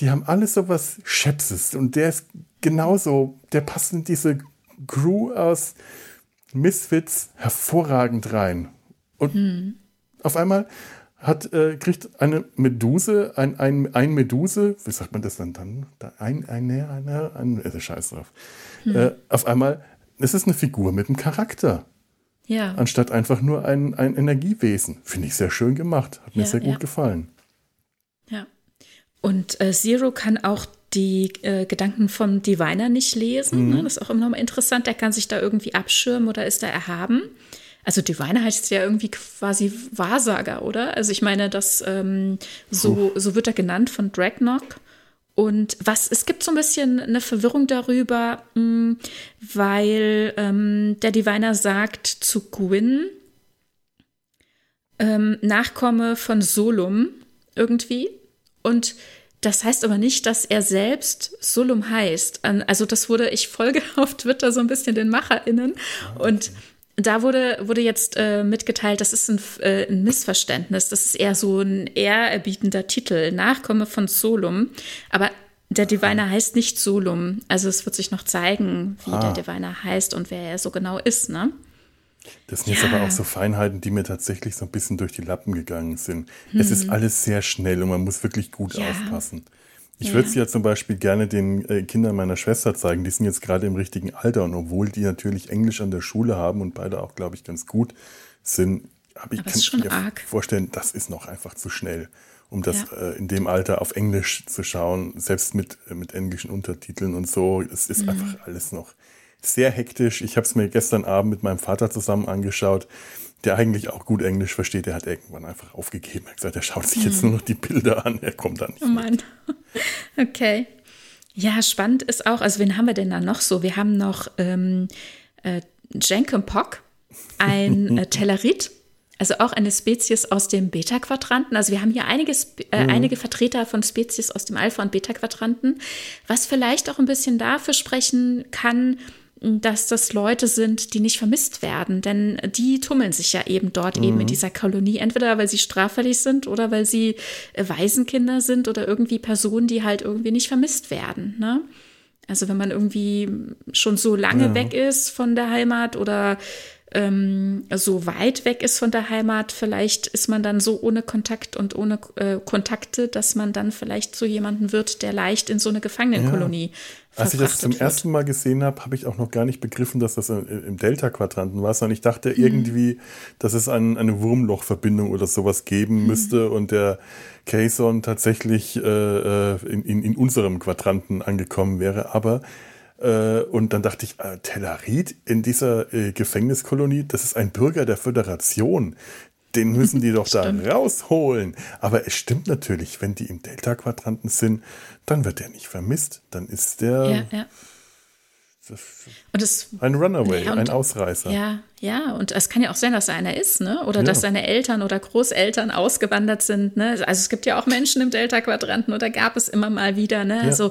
Die haben alle so was Schepses und der ist genauso, der passt in diese Crew aus Misfits hervorragend rein. Und hm. auf einmal hat, äh, kriegt eine Meduse, ein, ein, ein Meduse, wie sagt man das dann dann? Ein, ein, ein, ein, ein äh, Scheiß drauf. Hm. Äh, auf einmal, es ist eine Figur mit einem Charakter. Ja. Anstatt einfach nur ein, ein Energiewesen. Finde ich sehr schön gemacht. Hat mir ja, sehr gut ja. gefallen. Und äh, Zero kann auch die äh, Gedanken vom Diviner nicht lesen. Mhm. Ne? Das ist auch immer noch mal interessant. Der kann sich da irgendwie abschirmen oder ist da erhaben. Also Diviner heißt ja irgendwie quasi Wahrsager, oder? Also ich meine, das ähm, so, so wird er genannt von Dragnock. Und was, es gibt so ein bisschen eine Verwirrung darüber, mh, hm, weil ähm, der Diviner sagt zu Gwyn, ähm, Nachkomme von Solum irgendwie. Und das heißt aber nicht, dass er selbst Solum heißt. Also das wurde, ich folge <laughs> auf Twitter so ein bisschen den MacherInnen und da wurde, wurde jetzt äh, mitgeteilt, das ist ein, äh, ein, Missverständnis. Das ist eher so ein ehrerbietender Titel, Nachkomme von Solum. Aber der Diviner heißt nicht Solum. Also es wird sich noch zeigen, wie ah. der Diviner heißt und wer er so genau ist, ne? Das sind ja. jetzt aber auch so Feinheiten, die mir tatsächlich so ein bisschen durch die Lappen gegangen sind. Hm. Es ist mhm. alles sehr schnell und man muss wirklich gut ja. aufpassen. Ich würde es ja zum Beispiel gerne den äh, Kindern meiner Schwester zeigen. Die sind jetzt gerade im richtigen Alter und obwohl die natürlich Englisch an der Schule haben und beide auch, glaube ich, ganz gut sind, habe ich kann mir arg. vorstellen, das ist noch einfach zu schnell, um das ja. äh, in dem Alter auf Englisch zu schauen, selbst mit, äh, mit englischen Untertiteln und so. Es ist mhm. einfach alles noch sehr hektisch. Ich habe es mir gestern Abend mit meinem Vater zusammen angeschaut, der eigentlich auch gut Englisch versteht. Der hat irgendwann einfach aufgegeben. Er hat gesagt, er schaut sich jetzt hm. nur noch die Bilder an. Er kommt da nicht. Oh Mann. <laughs> Okay. Ja, spannend ist auch, also wen haben wir denn da noch so? Wir haben noch ähm, äh, Jenkenpock, ein <laughs> äh, Tellerit, also auch eine Spezies aus dem Beta-Quadranten. Also wir haben hier einige, äh, mhm. einige Vertreter von Spezies aus dem Alpha- und Beta-Quadranten, was vielleicht auch ein bisschen dafür sprechen kann, dass das Leute sind, die nicht vermisst werden. Denn die tummeln sich ja eben dort mhm. eben in dieser Kolonie, entweder weil sie straffällig sind oder weil sie äh, Waisenkinder sind oder irgendwie Personen, die halt irgendwie nicht vermisst werden. Ne? Also wenn man irgendwie schon so lange ja. weg ist von der Heimat oder ähm, so weit weg ist von der Heimat, vielleicht ist man dann so ohne Kontakt und ohne äh, Kontakte, dass man dann vielleicht so jemanden wird, der leicht in so eine Gefangenenkolonie ja. Als ich das zum wird. ersten Mal gesehen habe, habe ich auch noch gar nicht begriffen, dass das im Delta-Quadranten war, sondern ich dachte mhm. irgendwie, dass es ein, eine Wurmlochverbindung oder sowas geben mhm. müsste und der Kayson tatsächlich äh, äh, in, in, in, unserem Quadranten angekommen wäre. Aber äh, und dann dachte ich, äh, Tellerit in dieser äh, Gefängniskolonie, das ist ein Bürger der Föderation den <laughs> müssen die doch da rausholen. Aber es stimmt natürlich, wenn die im Delta-Quadranten sind, dann wird der nicht vermisst. Dann ist der ja, ja. Das, ein Runaway, ja, und, ein Ausreißer. Ja, ja, und es kann ja auch sein, dass er einer ist, ne? Oder ja. dass seine Eltern oder Großeltern ausgewandert sind, ne? Also es gibt ja auch Menschen im Delta-Quadranten oder gab es immer mal wieder, ne? Also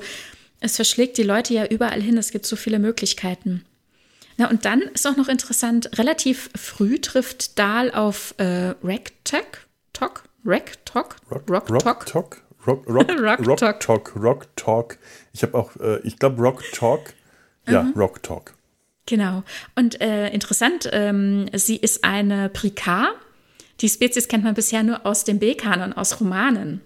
es verschlägt die Leute ja überall hin, es gibt so viele Möglichkeiten. Na, und dann ist auch noch interessant, relativ früh trifft Dahl auf äh, Ragtag, Tok, Ragtag, Rock, Rock, Rock, Tok, Rock, Rock, <laughs> Rock, Rock Talk. Talk. Rock Talk. Ich habe auch, äh, ich glaube Rock Talk. Ja, mhm. Rock Talk. Genau. Und äh, interessant, ähm, sie ist eine Prikar. Die Spezies kennt man bisher nur aus dem B-Kanon, aus Romanen.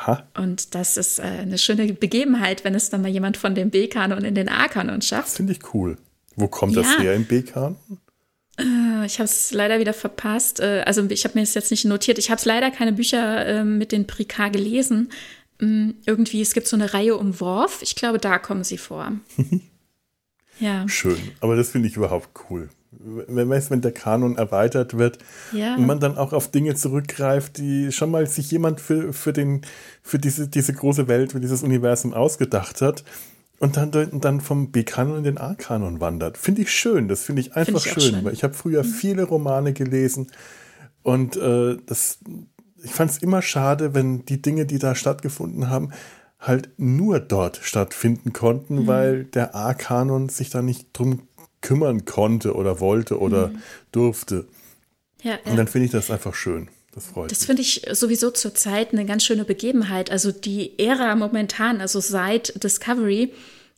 Aha. Und das ist äh, eine schöne Begebenheit, wenn es dann mal jemand von dem B-Kanon in den A-Kanon schafft. Finde ich cool. Wo kommt ja. das her im B-Kanon? Äh, ich habe es leider wieder verpasst. Äh, also ich habe mir das jetzt nicht notiert. Ich habe leider keine Bücher ähm, mit den Prikar gelesen. Mm, irgendwie, es gibt so eine Reihe um Worf. Ich glaube, da kommen sie vor. <laughs> ja. Schön. Aber das finde ich überhaupt cool wenn, wenn der Kanon erweitert wird ja. und man dann auch auf Dinge zurückgreift, die schon mal sich jemand für, für, den, für diese, diese große Welt, für dieses Universum ausgedacht hat und dann, dann vom B-Kanon in den A-Kanon wandert. Finde ich schön, das finde ich einfach find ich schön, schön, weil ich habe früher mhm. viele Romane gelesen und äh, das, ich fand es immer schade, wenn die Dinge, die da stattgefunden haben, halt nur dort stattfinden konnten, mhm. weil der A-Kanon sich da nicht drum kümmern konnte oder wollte oder mhm. durfte. Ja, ja. Und dann finde ich das einfach schön. Das freut Das finde ich sowieso zurzeit eine ganz schöne Begebenheit. Also die Ära momentan, also seit Discovery,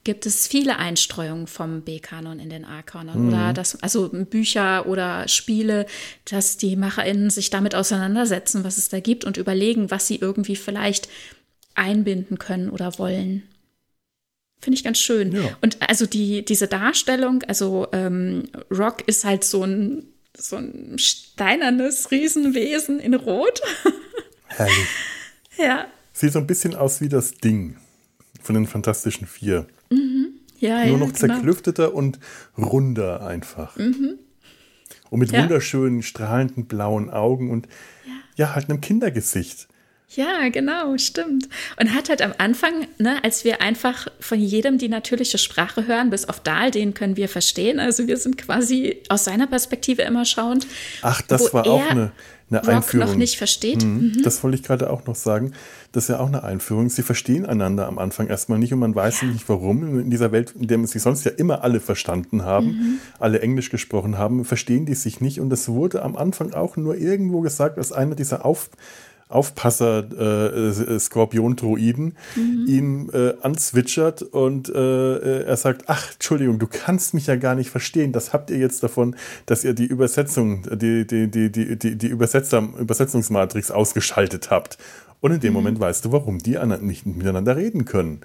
gibt es viele Einstreuungen vom B-Kanon in den A-Kanon. Mhm. Oder das, also Bücher oder Spiele, dass die MacherInnen sich damit auseinandersetzen, was es da gibt und überlegen, was sie irgendwie vielleicht einbinden können oder wollen. Finde ich ganz schön. Ja. Und also die, diese Darstellung, also ähm, Rock ist halt so ein, so ein steinernes Riesenwesen in Rot. <laughs> Herrlich. Ja. Sieht so ein bisschen aus wie das Ding von den Fantastischen Vier. Mhm. Ja, Nur ja, noch genau. zerklüfteter und runder einfach. Mhm. Und mit ja. wunderschönen, strahlenden blauen Augen und ja halt einem Kindergesicht. Ja, genau, stimmt. Und hat halt am Anfang, ne, als wir einfach von jedem die natürliche Sprache hören, bis auf Dahl, den können wir verstehen. Also wir sind quasi aus seiner Perspektive immer schauend. Ach, das war auch eine, eine Rock Einführung. noch nicht versteht. Mhm, mhm. Das wollte ich gerade auch noch sagen. Das ist ja auch eine Einführung. Sie verstehen einander am Anfang erstmal nicht und man weiß ja. nicht warum. In dieser Welt, in der sie sonst ja immer alle verstanden haben, mhm. alle Englisch gesprochen haben, verstehen die sich nicht. Und das wurde am Anfang auch nur irgendwo gesagt, als einer dieser Auf Aufpasser äh, Skorpion-Droiden mhm. ihn äh, anzwitschert und äh, er sagt, ach, Entschuldigung, du kannst mich ja gar nicht verstehen. Das habt ihr jetzt davon, dass ihr die Übersetzung, die, die, die, die, die, die Übersetzer, Übersetzungsmatrix ausgeschaltet habt. Und in dem mhm. Moment weißt du, warum die anderen nicht miteinander reden können.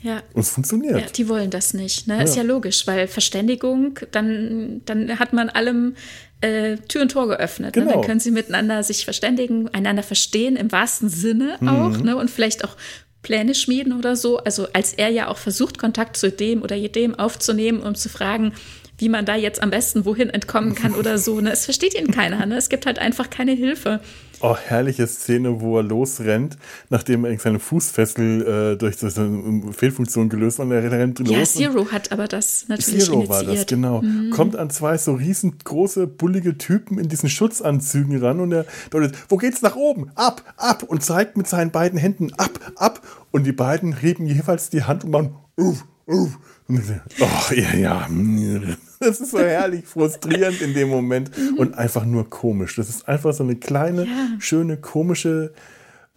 Ja. Und es funktioniert. Ja, die wollen das nicht. Ne? Ja. Ist ja logisch, weil Verständigung, dann, dann hat man allem äh, Tür und Tor geöffnet. Genau. Ne? Dann genau. können sie miteinander sich verständigen, einander verstehen im wahrsten Sinne mhm. auch ne? und vielleicht auch Pläne schmieden oder so. Also als er ja auch versucht, Kontakt zu dem oder jedem aufzunehmen, um zu fragen, wie man da jetzt am besten wohin entkommen kann oder so. Ne? Es versteht ihn keiner. Ne? Es gibt halt einfach keine Hilfe. Oh, herrliche Szene, wo er losrennt, nachdem er seine Fußfessel äh, durch so eine Fehlfunktion gelöst und er rennt los. Ja, Zero hat aber das natürlich Zero initiiert. war das, genau. Mhm. Kommt an zwei so riesengroße, bullige Typen in diesen Schutzanzügen ran und er deutet, wo geht's nach oben? Ab, ab! Und zeigt mit seinen beiden Händen ab, ab! Und die beiden heben jeweils die Hand und machen uff, uff. Oh, ja, ja. Das ist so herrlich frustrierend in dem Moment und einfach nur komisch. Das ist einfach so eine kleine, ja. schöne, komische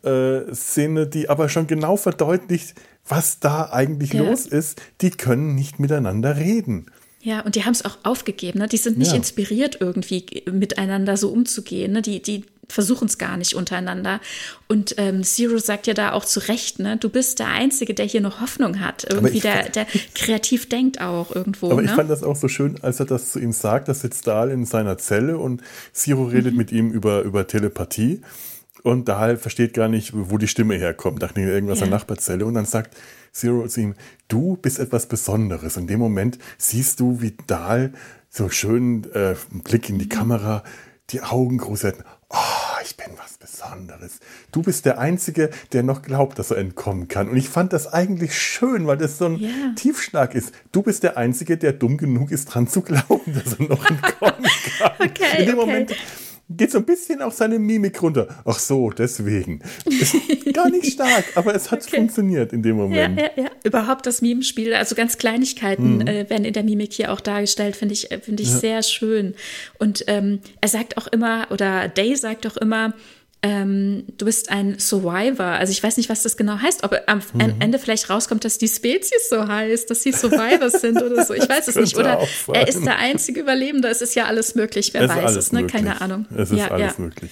äh, Szene, die aber schon genau verdeutlicht, was da eigentlich ja. los ist. Die können nicht miteinander reden. Ja, und die haben es auch aufgegeben. Ne? Die sind nicht ja. inspiriert, irgendwie miteinander so umzugehen. Ne? Die, die versuchen es gar nicht untereinander. Und ähm, Zero sagt ja da auch zu Recht, ne? du bist der Einzige, der hier noch Hoffnung hat. Irgendwie der, der kreativ denkt auch irgendwo. Aber ne? ich fand das auch so schön, als er das zu ihm sagt. Da sitzt Dahl in seiner Zelle und Zero redet mhm. mit ihm über, über Telepathie. Und Dahl versteht gar nicht, wo die Stimme herkommt. Dachte irgendwas ja. in der Nachbarzelle. Und dann sagt Zero zu ihm, du bist etwas Besonderes. In dem Moment siehst du, wie Dahl so schön äh, Blick in die mhm. Kamera, die Augen groß hätten. Oh, ich bin was Besonderes. Du bist der Einzige, der noch glaubt, dass er entkommen kann. Und ich fand das eigentlich schön, weil das so ein yeah. Tiefschlag ist. Du bist der Einzige, der dumm genug ist, dran zu glauben, dass er noch <laughs> entkommen kann. okay, In dem okay. Moment geht so ein bisschen auch seine Mimik runter. Ach so, deswegen. Ist <laughs> gar nicht stark, aber es hat okay. funktioniert in dem Moment. Ja, ja, ja. Überhaupt das Mimenspiel, also ganz Kleinigkeiten mhm. äh, werden in der Mimik hier auch dargestellt, finde ich, äh, finde ich ja. sehr schön. Und ähm, er sagt auch immer, oder Day sagt auch immer, ähm, du bist ein Survivor. Also ich weiß nicht, was das genau heißt, ob am mhm. Ende vielleicht rauskommt, dass die Spezies so heißt, dass sie Survivors sind oder so. Ich weiß es nicht. Oder er ist der einzige Überlebende. Es ist ja alles möglich. Wer es weiß es, ne? Keine Ahnung. Es ist ja, alles ja. möglich.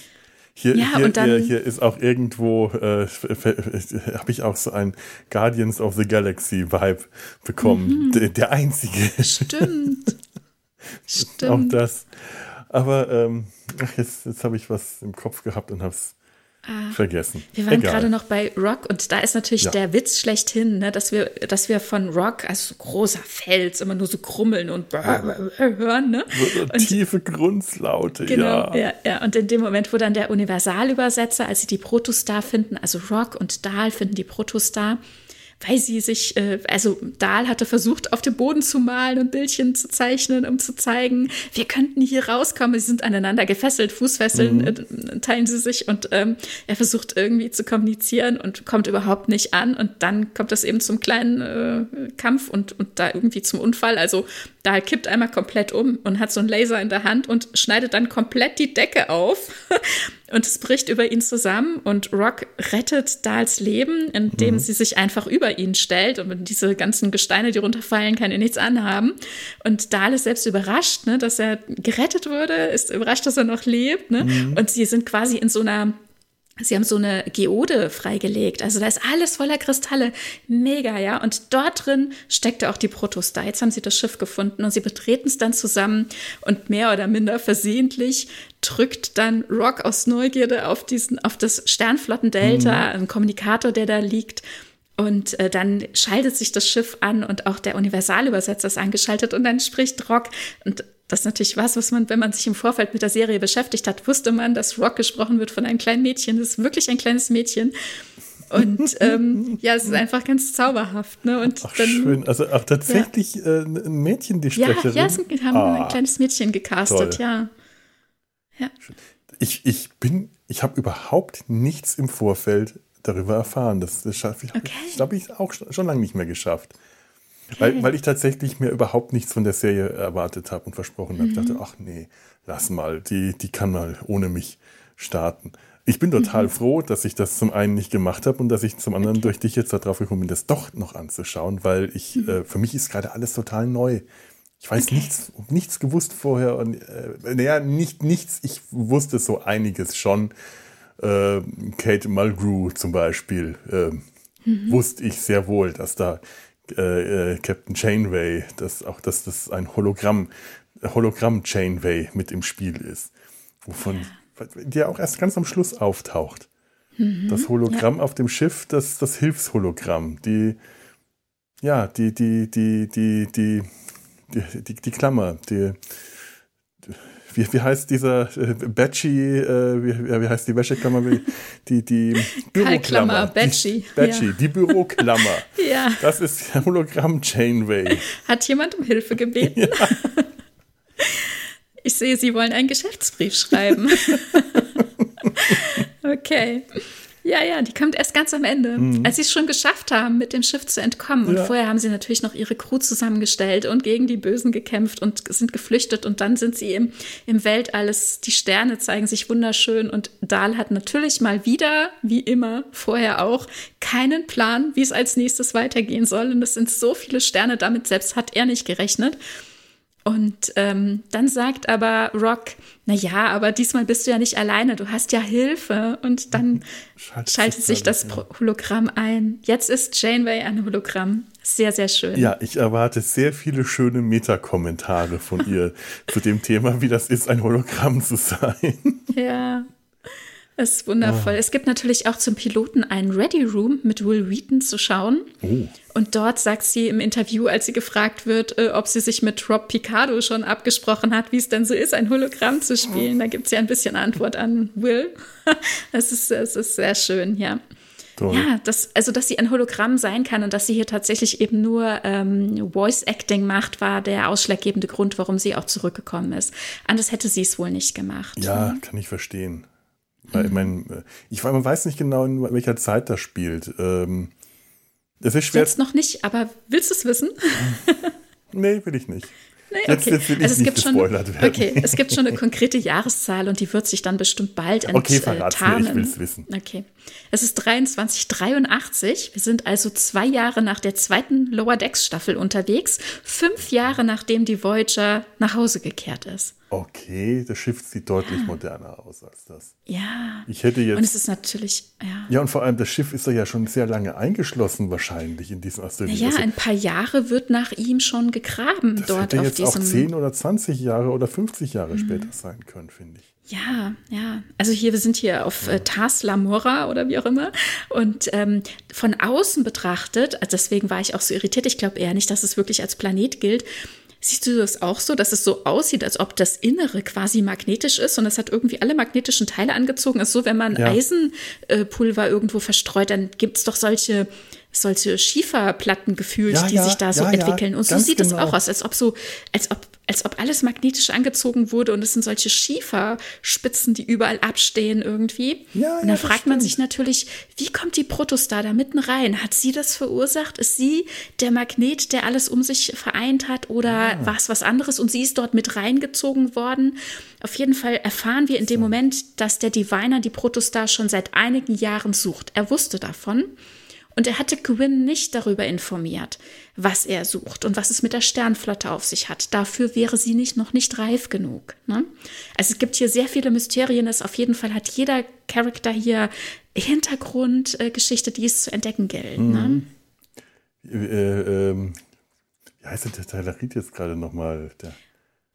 Hier, ja, hier, dann, hier, hier, ist auch irgendwo, äh, <laughs> habe ich auch so ein Guardians of the Galaxy Vibe bekommen. Mhm. Der, der, einzige. Stimmt. <laughs> Stimmt. Auch das. Aber ähm, ach, jetzt, jetzt habe ich was im Kopf gehabt und habe es Ah, vergessen. Wir waren gerade noch bei Rock und da ist natürlich ja. der Witz schlechthin, ne, dass wir, dass wir von Rock, also großer Fels, immer nur so krummeln und hören, ne? So, und, tiefe Grunzlaute, genau, ja. ja. Ja, und in dem Moment, wo dann der Universalübersetzer, als sie die Protostar finden, also Rock und Dahl finden die Protostar, weil sie sich, äh, also Dahl hatte versucht, auf dem Boden zu malen und Bildchen zu zeichnen, um zu zeigen, wir könnten hier rauskommen. Sie sind aneinander gefesselt, Fußfesseln mhm. äh, teilen sie sich und ähm, er versucht irgendwie zu kommunizieren und kommt überhaupt nicht an. Und dann kommt es eben zum kleinen äh, Kampf und, und da irgendwie zum Unfall. Also Dahl kippt einmal komplett um und hat so einen Laser in der Hand und schneidet dann komplett die Decke auf. <laughs> Und es bricht über ihn zusammen und Rock rettet Dahls Leben, indem mhm. sie sich einfach über ihn stellt und diese ganzen Gesteine, die runterfallen, kann er nichts anhaben. Und Dahl ist selbst überrascht, ne, dass er gerettet wurde, ist überrascht, dass er noch lebt. Ne? Mhm. Und sie sind quasi in so einer Sie haben so eine Geode freigelegt. Also da ist alles voller Kristalle. Mega, ja. Und dort drin steckte auch die Protostar. Jetzt haben sie das Schiff gefunden und sie betreten es dann zusammen und mehr oder minder versehentlich drückt dann Rock aus Neugierde auf diesen, auf das Sternflottendelta, mhm. ein Kommunikator, der da liegt. Und äh, dann schaltet sich das Schiff an und auch der Universalübersetzer ist angeschaltet und dann spricht Rock und das ist natürlich was, was man, wenn man sich im Vorfeld mit der Serie beschäftigt hat, wusste man, dass Rock gesprochen wird von einem kleinen Mädchen. Das ist wirklich ein kleines Mädchen. Und <laughs> ähm, ja, es ist einfach ganz zauberhaft. Ne? Und Ach, dann, schön. Also auch tatsächlich ja. äh, ein Mädchen, die Sprecherin. Ja, ja sie haben ah, ein kleines Mädchen gecastet, ja. ja. Ich, ich bin, ich habe überhaupt nichts im Vorfeld darüber erfahren. Das, das schaffe ich, okay. ich glaube ich, auch schon lange nicht mehr geschafft. Weil, weil ich tatsächlich mir überhaupt nichts von der Serie erwartet habe und versprochen habe. Mhm. Ich dachte, ach nee, lass mal, die, die kann mal ohne mich starten. Ich bin total mhm. froh, dass ich das zum einen nicht gemacht habe und dass ich zum anderen durch dich jetzt darauf gekommen bin, das doch noch anzuschauen, weil ich, mhm. äh, für mich ist gerade alles total neu. Ich weiß okay. nichts, nichts gewusst vorher und äh, naja, nicht nichts, ich wusste so einiges schon. Äh, Kate Mulgrew zum Beispiel, äh, mhm. wusste ich sehr wohl, dass da äh, äh, Captain Chainway, dass auch dass das ein Hologramm, Hologramm Chainway mit im Spiel ist, wovon ja. der auch erst ganz am Schluss auftaucht. Mhm, das Hologramm ja. auf dem Schiff, das das Hilfshologramm, die ja die die die die die die, die, die Klammer, die wie, wie heißt dieser äh, Batchy, äh, wie, wie heißt die Wäscheklammer? Die, die Büroklammer. Batchy. Batchy, ja. die Büroklammer. <laughs> ja. Das ist Hologramm Chainway. Hat jemand um Hilfe gebeten? <laughs> Ja. <laughs> Ich sehe, Sie wollen einen Geschäftsbrief schreiben. okay. Ja, ja, die kommt erst ganz am Ende, mhm. als sie es schon geschafft haben, mit dem Schiff zu entkommen. Und ja. vorher haben sie natürlich noch ihre Crew zusammengestellt und gegen die Bösen gekämpft und sind geflüchtet. Und dann sind sie im, im Weltall. Es, die Sterne zeigen sich wunderschön. Und Dahl hat natürlich mal wieder, wie immer, vorher auch, keinen Plan, wie es als nächstes weitergehen soll. Und es sind so viele Sterne, damit selbst hat er nicht gerechnet. Und ähm, dann sagt aber Rock, na ja, aber diesmal bist du ja nicht alleine, du hast ja Hilfe. Und dann <laughs> schaltet, schaltet sich das ja. Hologramm ein. Jetzt ist Janeway ein Hologramm. Sehr, sehr schön. Ja, ich erwarte sehr viele schöne Metakommentare von ihr <laughs> zu dem Thema, wie das ist, ein Hologramm zu sein. Ja. Das ist wundervoll. Oh. Es gibt natürlich auch zum Piloten einen Ready Room mit Will Wheaton zu schauen. Oh. Und dort sagt sie im Interview, als sie gefragt wird, äh, ob sie sich mit Rob Picardo schon abgesprochen hat, wie es denn so ist, ein Hologramm zu spielen. Da gibt es ja ein bisschen Antwort an Will. <laughs> das, ist, das ist sehr schön, ja. Toll. Ja, das, also dass sie ein Hologramm sein kann und dass sie hier tatsächlich eben nur ähm, Voice Acting macht, war der ausschlaggebende Grund, warum sie auch zurückgekommen ist. Anders hätte sie es wohl nicht gemacht. Ja, kann ich verstehen. Weil, ich meine, äh, ich man weiß nicht genau, in welcher Zeit das spielt. Ähm, es ist schwer. Jetzt noch nicht, aber willst du es wissen? <laughs> nee, will ich nicht. Nee, jetzt, okay. jetzt will ich also es gibt schon. Okay, es gibt schon eine <laughs> konkrete Jahreszahl und die wird sich dann bestimmt bald enttarnen. Okay, verraten, ich will es wissen. Okay. Es ist 2383. Wir sind also zwei Jahre nach der zweiten Lower Decks Staffel unterwegs, fünf Jahre nachdem die Voyager nach Hause gekehrt ist. Okay, das Schiff sieht deutlich ja. moderner aus als das. Ja. Ich hätte jetzt. Und es ist natürlich, ja. Ja, und vor allem das Schiff ist ja schon sehr lange eingeschlossen, wahrscheinlich in diesem Asteroid. Ja, also, ein paar Jahre wird nach ihm schon gegraben das dort hätte auf jetzt diesem. auch 10 oder 20 Jahre oder 50 Jahre mhm. später sein können, finde ich. Ja, ja. Also hier, wir sind hier auf äh, Tars Lamora oder wie auch immer. Und ähm, von außen betrachtet, also deswegen war ich auch so irritiert, ich glaube eher nicht, dass es wirklich als Planet gilt, Siehst du das auch so, dass es so aussieht, als ob das Innere quasi magnetisch ist und es hat irgendwie alle magnetischen Teile angezogen? ist so, wenn man ja. Eisenpulver irgendwo verstreut, dann gibt es doch solche solche Schieferplatten gefühlt, ja, die ja, sich da so entwickeln. Und so sieht genau. es auch aus, als ob so, als ob, als ob alles magnetisch angezogen wurde und es sind solche Schieferspitzen, die überall abstehen irgendwie. Ja, und dann fragt man sich natürlich, wie kommt die Protostar da mitten rein? Hat sie das verursacht? Ist sie der Magnet, der alles um sich vereint hat oder war es was anderes und sie ist dort mit reingezogen worden? Auf jeden Fall erfahren wir in dem Moment, dass der Diviner die Protostar schon seit einigen Jahren sucht. Er wusste davon. Und er hatte Gwyn nicht darüber informiert, was er sucht und was es mit der Sternflotte auf sich hat. Dafür wäre sie nicht, noch nicht reif genug. Ne? Also es gibt hier sehr viele Mysterien. Es auf jeden Fall hat jeder Charakter hier Hintergrundgeschichte, äh, die es zu entdecken gilt. Ne? Mhm. Ne? Äh, ähm, wie heißt der Teilerit jetzt gerade nochmal?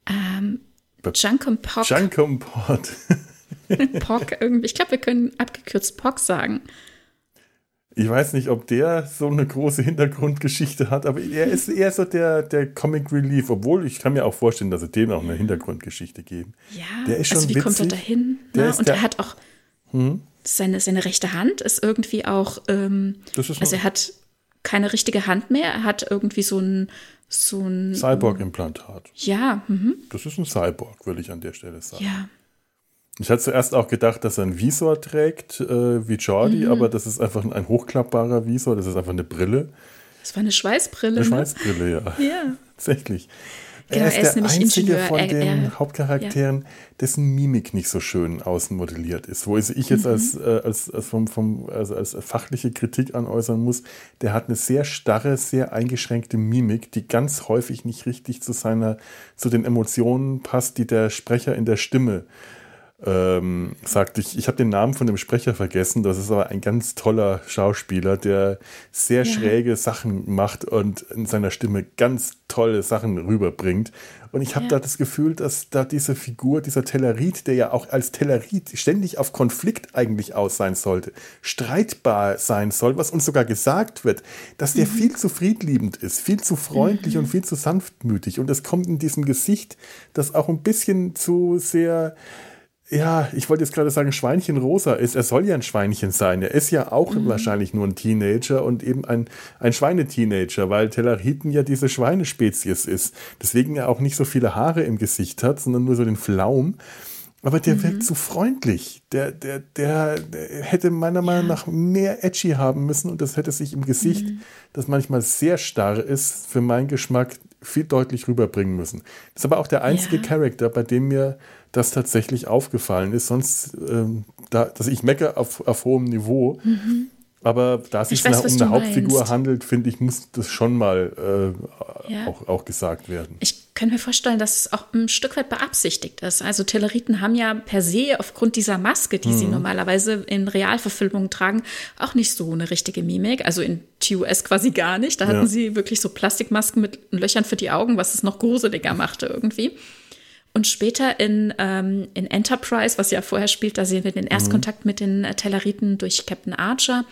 Ähm, Junkomport. Junkomport. Pock irgendwie. Ich glaube, wir können abgekürzt Pock sagen. Ich weiß nicht, ob der so eine große Hintergrundgeschichte hat, aber er ist eher so der, der Comic Relief, obwohl ich kann mir auch vorstellen, dass sie dem auch eine Hintergrundgeschichte geben. Ja, der ist schon also wie witzig. kommt er dahin? Der und er hat auch hm? seine, seine rechte Hand ist irgendwie auch, ähm, also er hat keine richtige Hand mehr, er hat irgendwie so ein so ein Cyborg-Implantat. Ja. Mhm. Das ist ein Cyborg, würde ich an der Stelle sagen. Ja. Ich hatte zuerst auch gedacht, dass er einen Visor trägt, äh, wie Jordi, mhm. aber das ist einfach ein hochklappbarer Visor, das ist einfach eine Brille. Das war eine Schweißbrille. Eine ne? Schweißbrille, ja. <laughs> Ja. Tatsächlich. Genau, er ist, er ist der einzige Ingenieur. von den er, Hauptcharakteren, ja. dessen Mimik nicht so schön außen modelliert ist. Wo ich jetzt mhm. als, äh, als, als, vom, vom, also als fachliche Kritik anäußern muss, der hat eine sehr starre, sehr eingeschränkte Mimik, die ganz häufig nicht richtig zu seiner, zu den Emotionen passt, die der Sprecher in der Stimme äh, ähm, sagt, ich, ich habe den Namen von dem Sprecher vergessen, das ist aber ein ganz toller Schauspieler, der sehr ja. schräge Sachen macht und in seiner Stimme ganz tolle Sachen rüberbringt. Und ich habe ja. da das Gefühl, dass da diese Figur, dieser Tellerit, der ja auch als Tellerit ständig auf Konflikt eigentlich aus sein sollte, streitbar sein soll, was uns sogar gesagt wird, dass der mhm. viel zu friedliebend ist, viel zu freundlich mhm. und viel zu sanftmütig. Und das kommt in diesem Gesicht, das auch ein bisschen zu sehr ja, ich wollte jetzt gerade sagen, Schweinchen rosa ist. Er soll ja ein Schweinchen sein. Er ist ja auch mhm. wahrscheinlich nur ein Teenager und eben ein, ein Schweineteenager, weil Telleriten ja diese Schweinespezies ist. Deswegen er auch nicht so viele Haare im Gesicht hat, sondern nur so den Flaum. Aber der mhm. wirkt zu freundlich. Der, der, der, der, hätte meiner Meinung nach mehr Edgy haben müssen und das hätte sich im Gesicht, mhm. das manchmal sehr starr ist, für meinen Geschmack viel deutlich rüberbringen müssen. Das ist aber auch der einzige ja. Charakter, bei dem mir das tatsächlich aufgefallen ist. Sonst, ähm, da, dass ich mecke auf, auf hohem Niveau. Mhm. Aber da es sich um eine Hauptfigur meinst. handelt, finde ich, muss das schon mal äh, ja. auch, auch gesagt werden. Ich kann mir vorstellen, dass es auch ein Stück weit beabsichtigt ist. Also Telleriten haben ja per se aufgrund dieser Maske, die mhm. sie normalerweise in Realverfilmungen tragen, auch nicht so eine richtige Mimik. Also in TUS quasi gar nicht. Da hatten ja. sie wirklich so Plastikmasken mit Löchern für die Augen, was es noch gruseliger machte irgendwie. Und später in, ähm, in Enterprise, was ja vorher spielt, da sehen wir den Erstkontakt mhm. mit den äh, Telleriten durch Captain Archer.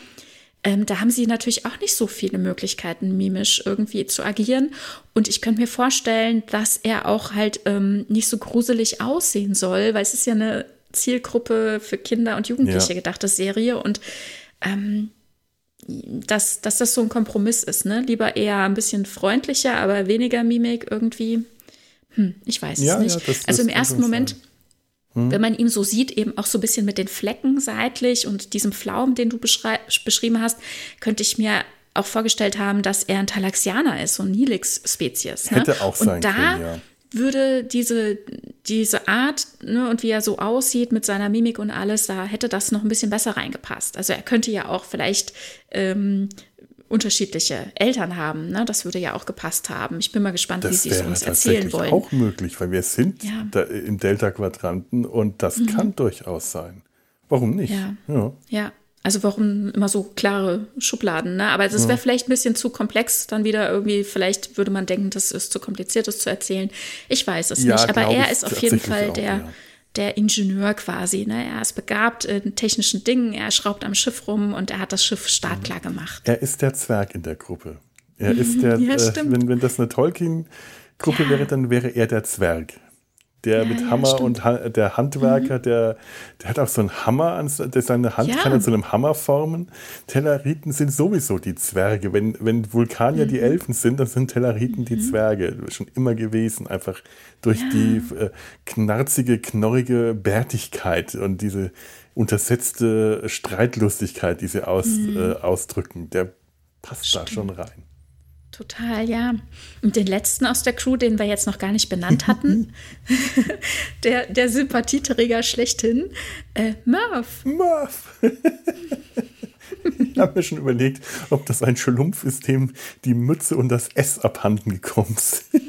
Ähm, da haben sie natürlich auch nicht so viele Möglichkeiten, mimisch irgendwie zu agieren. Und ich könnte mir vorstellen, dass er auch halt ähm, nicht so gruselig aussehen soll, weil es ist ja eine Zielgruppe für Kinder und Jugendliche ja. gedachte Serie. Und ähm, dass, dass das so ein Kompromiss ist, ne? Lieber eher ein bisschen freundlicher, aber weniger Mimik irgendwie. Hm, ich weiß ja, es nicht. Ja, das, also im ersten Moment, hm. wenn man ihn so sieht, eben auch so ein bisschen mit den Flecken seitlich und diesem Flaum, den du beschrieben hast, könnte ich mir auch vorgestellt haben, dass er ein Talaxianer ist, so ein Nilix-Spezies. Ne? Hätte auch sein und da, können, ja. würde diese, diese Art ne, und wie er so aussieht mit seiner Mimik und alles, da hätte das noch ein bisschen besser reingepasst. Also er könnte ja auch vielleicht ähm, unterschiedliche Eltern haben. Ne? Das würde ja auch gepasst haben. Ich bin mal gespannt, das wie sie es uns erzählen wollen. Das wäre auch möglich, weil wir sind ja. da im Delta-Quadranten und das mhm. kann durchaus sein. Warum nicht? Ja. ja. ja. Also warum immer so klare Schubladen, ne? Aber das wäre vielleicht ein bisschen zu komplex, dann wieder irgendwie, vielleicht würde man denken, das ist zu kompliziert, das zu erzählen. Ich weiß es ja, nicht. Aber er ist auf jeden Fall der, ja. Der Ingenieur quasi. Ne? Er ist begabt in technischen Dingen, er schraubt am Schiff rum und er hat das Schiff startklar mhm. gemacht. Er ist der Zwerg in der Gruppe. Er ist der, ja, äh, wenn, wenn das eine Tolkien-Gruppe wäre, dann wäre er der Zwerg der ja, mit ja, Hammer stimmt. und ha der Handwerker, mhm. der, der hat auch so einen Hammer, an, der seine Hand ja. kann er zu einem Hammer formen. Telleriten sind sowieso die Zwerge. Wenn, wenn Vulkanier mhm. die Elfen sind, dann sind Telleriten mhm. die Zwerge. Schon immer gewesen, einfach durch die äh, knarzige, knorrige Bärtigkeit und diese untersetzte Streitlustigkeit, die sie aus, mhm. äh, ausdrücken. Der passt stimmt. da schon rein. Total, ja. Und den letzten aus der Crew, den wir jetzt noch gar nicht benannt <laughs> hatten, der, der Sympathieträger schlechthin, äh, Murph. Murph. ich habe mir schon überlegt, ob das ein Schlumpf ist, dem die Mütze und das S abhanden gekommen sind.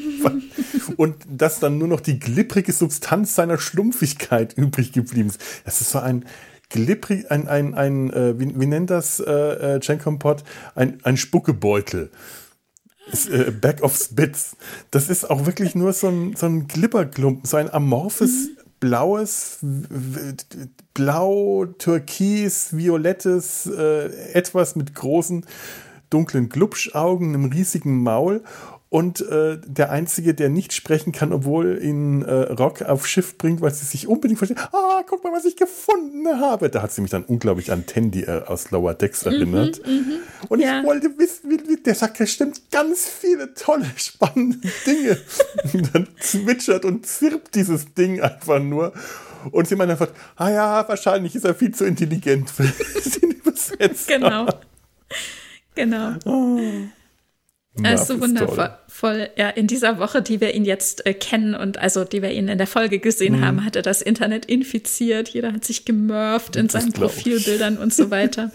und dass dann nur noch die glibbrige Substanz seiner Schlumpfigkeit übrig geblieben ist. Das ist so ein glibbrig, ein, ein, ein, äh, wie, wie nennt das äh, äh Kompott? Ein, ein Spuckebeutel. Äh, Back of Spits. Das ist auch wirklich nur so ein, so ein Glibberklumpen, so ein amorphes, mhm. blaues, blau, türkis, violettes, äh, etwas mit großen, dunklen Glubschaugen, einem riesigen Maul und äh, der Einzige, der nicht sprechen kann, obwohl ihn äh, Rock auf Schiff bringt, weil sie sich unbedingt versteht. Ah, guck mal, was ich gefunden habe. Da hat sie mich dann unglaublich an Tandy äh, aus Lower Decks mhm, erinnert. Mhm, und ja. ich wollte wissen, wie, wie der sagt, bestimmt ganz viele tolle, spannende Dinge. <laughs> und dann zwitschert und zirpt dieses Ding einfach nur. Und sie meint einfach, ah ja, wahrscheinlich ist er viel zu intelligent für <laughs> den Übersetzer. Genau. Genau. Oh. Er ist so wundervoll. Ja, in dieser Woche, die wir ihn jetzt äh, kennen und also die wir ihn in der Folge gesehen mhm. haben, hat er das Internet infiziert. Jeder hat sich gemurft in seinen Profilbildern und so weiter.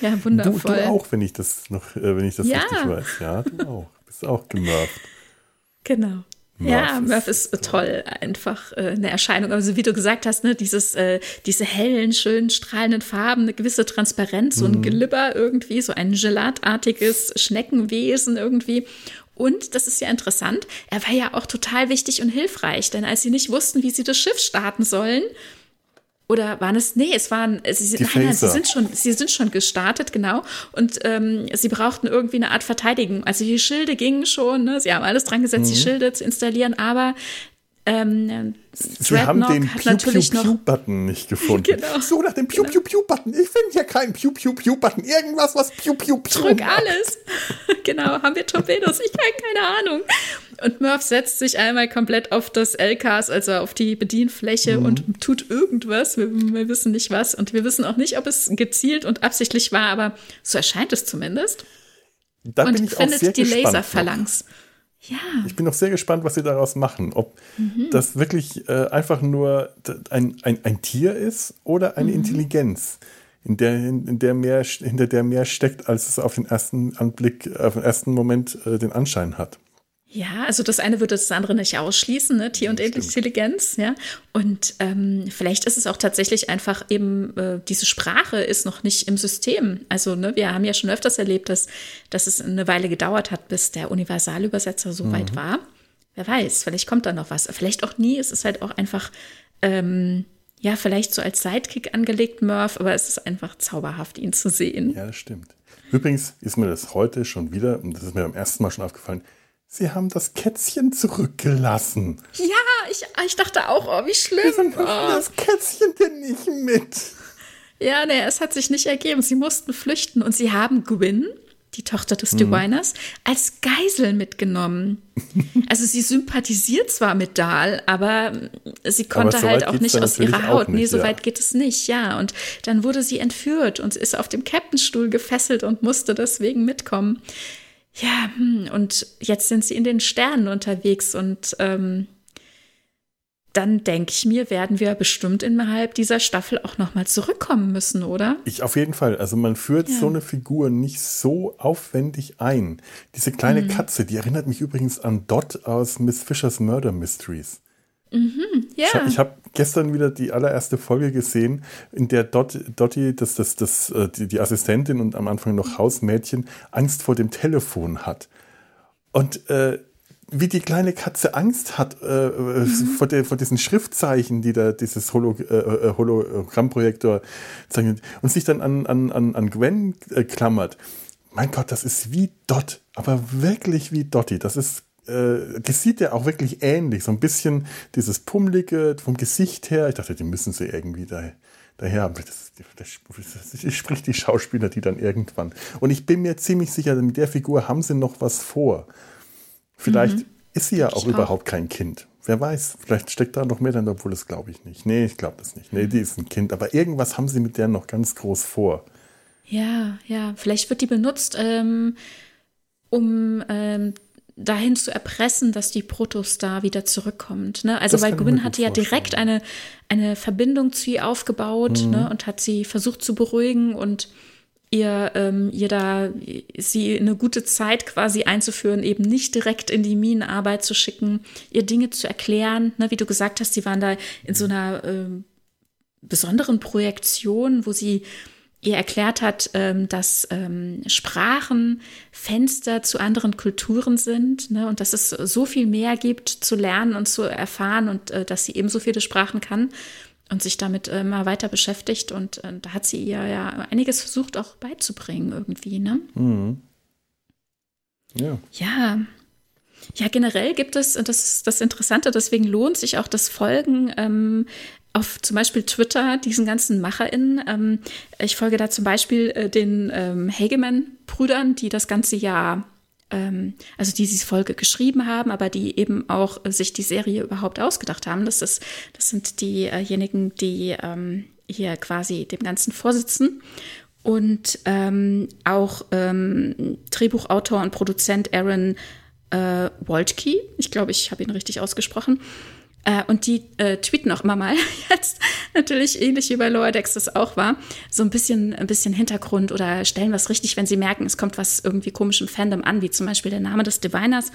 Ja, wundervoll. Du, du, auch, wenn ich das noch, äh, wenn ich das ja. richtig weiß. Ja, du auch. Bist auch gemurft. Genau. Murph ja, Murph ist, ist toll, einfach äh, eine Erscheinung. Also wie du gesagt hast, ne, dieses, äh, diese hellen, schönen, strahlenden Farben, eine gewisse Transparenz, so ein mhm. Glibber irgendwie, so ein gelatartiges Schneckenwesen irgendwie. Und das ist ja interessant, er war ja auch total wichtig und hilfreich, denn als sie nicht wussten, wie sie das Schiff starten sollen, oder waren es? Nee, es waren. Sie, nein, nein, sie sind schon, sie sind schon gestartet, genau. Und ähm, sie brauchten irgendwie eine Art Verteidigung. Also die Schilde gingen schon, ne? Sie haben alles dran gesetzt, mhm. die Schilde zu installieren, aber ähm, Sie haben den Pew-Pew-Pew-Button nicht gefunden. Genau. So nach dem Pew-Pew-Pew-Button. Ich finde ja keinen Pew-Pew-Pew-Button. Irgendwas, was Pew-Pew-Pew Drück alles. <laughs> genau, haben wir Torpedos? Ich habe keine Ahnung. Und Murph setzt sich einmal komplett auf das LKs, also auf die Bedienfläche mhm. und tut irgendwas. Wir, wir, wissen nicht was. Und wir wissen auch nicht, ob es gezielt und absichtlich war, aber so erscheint es zumindest. Da und findet die Laserphalanx. Ja. Ich bin noch sehr gespannt, was sie daraus machen. Ob mhm. das wirklich äh, einfach nur ein, ein, ein Tier ist oder eine mhm. Intelligenz, in der, in der mehr, hinter der mehr steckt, als es auf den ersten Anblick, auf den ersten Moment äh, den Anschein hat. Ja, also das eine würde das andere nicht ausschließen, ne? Tier- und Intelligenz, ja. Und ähm, vielleicht ist es auch tatsächlich einfach eben, äh, diese Sprache ist noch nicht im System. Also, ne, wir haben ja schon öfters erlebt, dass, dass es eine Weile gedauert hat, bis der Universalübersetzer so mhm. weit war. Wer weiß, vielleicht kommt da noch was. Vielleicht auch nie. Es ist halt auch einfach, ähm, ja, vielleicht so als Sidekick angelegt, Murph, aber es ist einfach zauberhaft, ihn zu sehen. Ja, das stimmt. Übrigens ist mir das heute schon wieder, und das ist mir beim ersten Mal schon aufgefallen, Sie haben das Kätzchen zurückgelassen. Ja, ich, ich dachte auch, oh, wie schlimm. Wieso oh. das Kätzchen denn nicht mit? Ja, nee, es hat sich nicht ergeben. Sie mussten flüchten und sie haben Gwyn, die Tochter des mhm. Diviners, als Geisel mitgenommen. <laughs> Also sie sympathisiert zwar mit Dahl, aber sie konnte aber halt auch nicht aus ihrer Haut. Nicht, nee, so ja. weit geht es nicht, ja. Und dann wurde sie entführt und ist auf dem Captainstuhl gefesselt und musste deswegen mitkommen. Ja, hm, und jetzt sind sie in den Sternen unterwegs und ähm, dann denke ich mir, werden wir bestimmt innerhalb dieser Staffel auch nochmal zurückkommen müssen, oder? Ich auf jeden Fall. Also man führt ja. so eine Figur nicht so aufwendig ein. Diese kleine mhm. Katze, die erinnert mich übrigens an Dot aus Miss Fishers Murder Mysteries. Mhm, ja. Ich, ich habe gestern wieder die allererste Folge gesehen, in der Dot, Dottie, das, das, das, äh, die, die Assistentin und am Anfang noch Hausmädchen, Angst vor dem Telefon hat. Und äh, wie die kleine Katze Angst hat äh, mhm. vor, der, vor diesen Schriftzeichen, die da dieses Holo, äh, äh Hologrammprojektor zeichnet und sich dann an, an, an Gwen äh, klammert. Mein Gott, das ist wie Dot, aber wirklich wie Dottie. Das ist äh, das sieht ja auch wirklich ähnlich. So ein bisschen dieses Pummelige vom Gesicht her. Ich dachte, die müssen sie irgendwie da, daher haben. Das, das, das, spricht die Schauspieler, die dann irgendwann. Und ich bin mir ziemlich sicher, mit der Figur haben sie noch was vor. Vielleicht mhm. ist sie ja auch, auch überhaupt kein Kind. Wer weiß, vielleicht steckt da noch mehr drin, obwohl das glaube ich nicht. Nee, ich glaube das nicht. Nee, die ist ein Kind. Aber irgendwas haben sie mit der noch ganz groß vor. Ja, ja. Vielleicht wird die benutzt, ähm, um ähm, dahin zu erpressen, dass die Protostar wieder zurückkommt. Ne? Also weil Gwyn hatte ja direkt eine, eine Verbindung zu ihr aufgebaut mhm. ne? und hat sie versucht zu beruhigen und ihr, ähm, ihr da sie eine gute Zeit quasi einzuführen, eben nicht direkt in die Minenarbeit zu schicken, ihr Dinge zu erklären. Ne? Wie du gesagt hast, sie waren da in so einer äh, besonderen Projektion, wo sie ihr erklärt hat, ähm, dass ähm, Sprachen Fenster zu anderen Kulturen sind ne, und dass es so viel mehr gibt zu lernen und zu erfahren und äh, dass sie eben so viele Sprachen kann und sich damit äh, mal weiter beschäftigt. Und äh, da hat sie ihr ja einiges versucht auch beizubringen irgendwie. Ne? Mhm. Ja. Ja. Ja, generell gibt es, und das ist das Interessante, deswegen lohnt sich auch das Folgen ähm, auf zum Beispiel Twitter diesen ganzen MacherInnen. Ähm, ich folge da zum Beispiel äh, den ähm, Hageman-Brüdern, die das ganze Jahr, ähm, also die diese Folge geschrieben haben, aber die eben auch äh, sich die Serie überhaupt ausgedacht haben. Das, ist, das sind diejenigen, die ähm, hier quasi dem Ganzen vorsitzen. Und ähm, auch ähm, Drehbuchautor und Produzent Aaron äh, Woltke, ich glaube, ich habe ihn richtig ausgesprochen, äh, und die äh, tweeten auch immer mal <laughs> jetzt natürlich ähnlich wie bei Lower Decks das auch war, so ein bisschen, ein bisschen Hintergrund oder stellen was richtig, wenn sie merken, es kommt was irgendwie komisch im Fandom an, wie zum Beispiel der Name des Diviners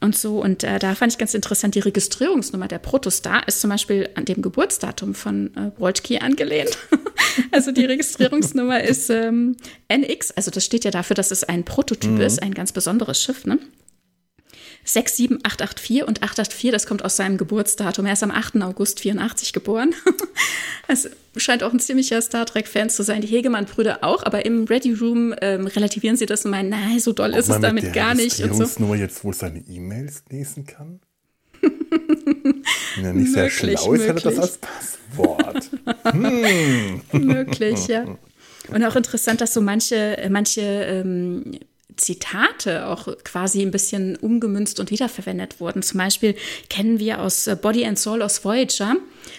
und so. Und äh, da fand ich ganz interessant, die Registrierungsnummer der Protostar ist zum Beispiel an dem Geburtsdatum von äh, Woltke angelehnt. <laughs> also die Registrierungsnummer <laughs> ist ähm, NX, also das steht ja dafür, dass es ein Prototyp mhm. ist, ein ganz besonderes Schiff, ne? 67884 und 884, das kommt aus seinem Geburtsdatum. Er ist am 8. August 84 geboren. <laughs> Es scheint auch ein ziemlicher Star Trek-Fan zu sein. Die Hegemann-Brüder auch, aber im Ready Room ähm, relativieren sie das und meinen, nein, so doll ist es damit gar nicht. Und so. nur jetzt, wo seine E-Mails lesen kann? Wenn er nicht sehr schlau ist, er das als Passwort. hm. <laughs> Möglich, ja. Und auch interessant, dass so manche, manche ähm, Zitate auch quasi ein bisschen umgemünzt und wiederverwendet wurden. Zum Beispiel kennen wir aus äh, Body and Soul aus Voyager.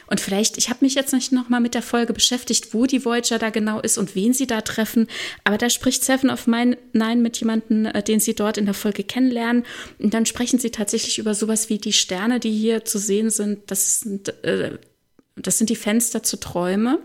Und vielleicht, ich habe mich jetzt nicht nochmal mit der Folge beschäftigt, wo die Voyager da genau ist und wen sie da treffen. Aber da spricht Seven of Nine mit jemandem, äh, den sie dort in der Folge kennenlernen. Und dann sprechen sie tatsächlich über sowas wie die Sterne, die hier zu sehen sind. Das sind äh, das sind die Fenster zu Träume,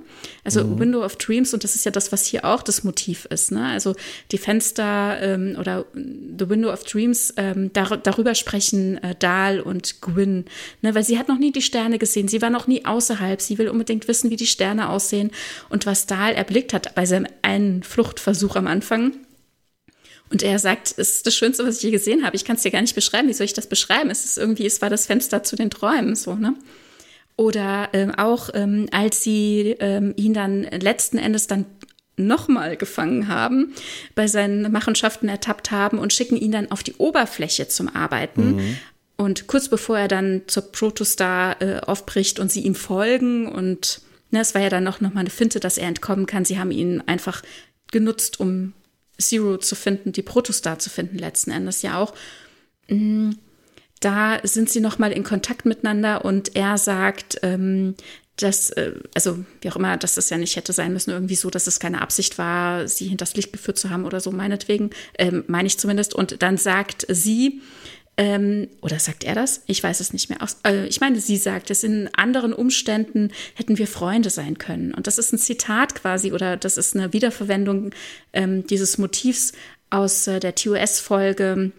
also mhm. Window of Dreams und das ist ja das, was hier auch das Motiv ist. Ne? Also die Fenster ähm, oder The Window of Dreams, ähm, dar darüber sprechen äh, Dahl und Gwyn, ne? weil sie hat noch nie die Sterne gesehen, sie war noch nie außerhalb, sie will unbedingt wissen, wie die Sterne aussehen und was Dahl erblickt hat bei seinem einen Fluchtversuch am Anfang. Und er sagt, es ist das Schönste, was ich je gesehen habe. Ich kann es dir gar nicht beschreiben. Wie soll ich das beschreiben? Es ist irgendwie, es war das Fenster zu den Träumen, so, ne? Oder ähm, auch ähm, als sie ähm, ihn dann letzten Endes dann nochmal gefangen haben, bei seinen Machenschaften ertappt haben und schicken ihn dann auf die Oberfläche zum Arbeiten. Mhm. Und kurz bevor er dann zur Protostar äh, aufbricht und sie ihm folgen und ne, es war ja dann noch, noch mal eine Finte, dass er entkommen kann. Sie haben ihn einfach genutzt, um Zero zu finden, die Protostar zu finden, letzten Endes ja auch. Mhm da sind sie noch mal in Kontakt miteinander und er sagt, ähm, dass, äh, also wie auch immer, dass das ja nicht hätte sein müssen, irgendwie so, dass es keine Absicht war, sie hinters Licht geführt zu haben oder so, meinetwegen, ähm, meine ich zumindest. Und dann sagt sie, ähm, oder sagt er das? Ich weiß es nicht mehr. Äh, ich meine, sie sagt es, in anderen Umständen hätten wir Freunde sein können. Und das ist ein Zitat quasi oder das ist eine Wiederverwendung ähm, dieses Motivs aus äh, der TOS-Folge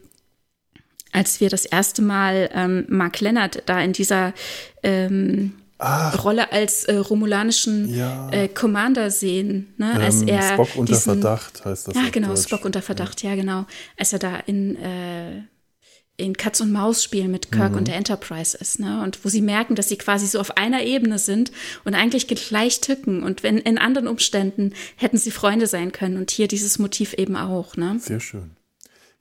als wir das erste Mal ähm, Mark Leonard da in dieser ähm, Rolle als äh, romulanischen ja. äh, Commander sehen. Ne? Als ähm, er Spock unter diesen, Verdacht heißt das. Ja, genau, Deutsch. Spock unter Verdacht, ja. ja. genau. Als er da in, äh, in Katz und Maus spielen mit Kirk mhm. und der Enterprise ist, ne? Und wo sie merken, dass sie quasi so auf einer Ebene sind und eigentlich gleich tücken. Und wenn in anderen Umständen hätten sie Freunde sein können und hier dieses Motiv eben auch, ne? Sehr schön.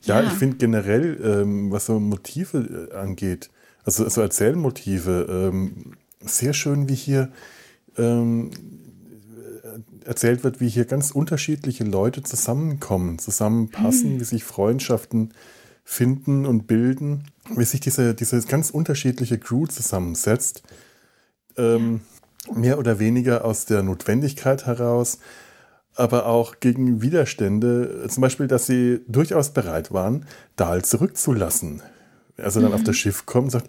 Ja, ja. ich finde generell, ähm, was so Motive äh, angeht, also so Erzählmotive, ähm, sehr schön, wie hier ähm, erzählt wird, wie hier ganz unterschiedliche Leute zusammenkommen, zusammenpassen, mhm. wie sich Freundschaften finden und bilden, wie sich diese, diese ganz unterschiedliche Crew zusammensetzt. Ähm, mehr oder weniger aus der Notwendigkeit heraus, aber auch gegen Widerstände, zum Beispiel, dass sie durchaus bereit waren, Dahl zurückzulassen. Also dann mhm. auf das Schiff kommt und sagt,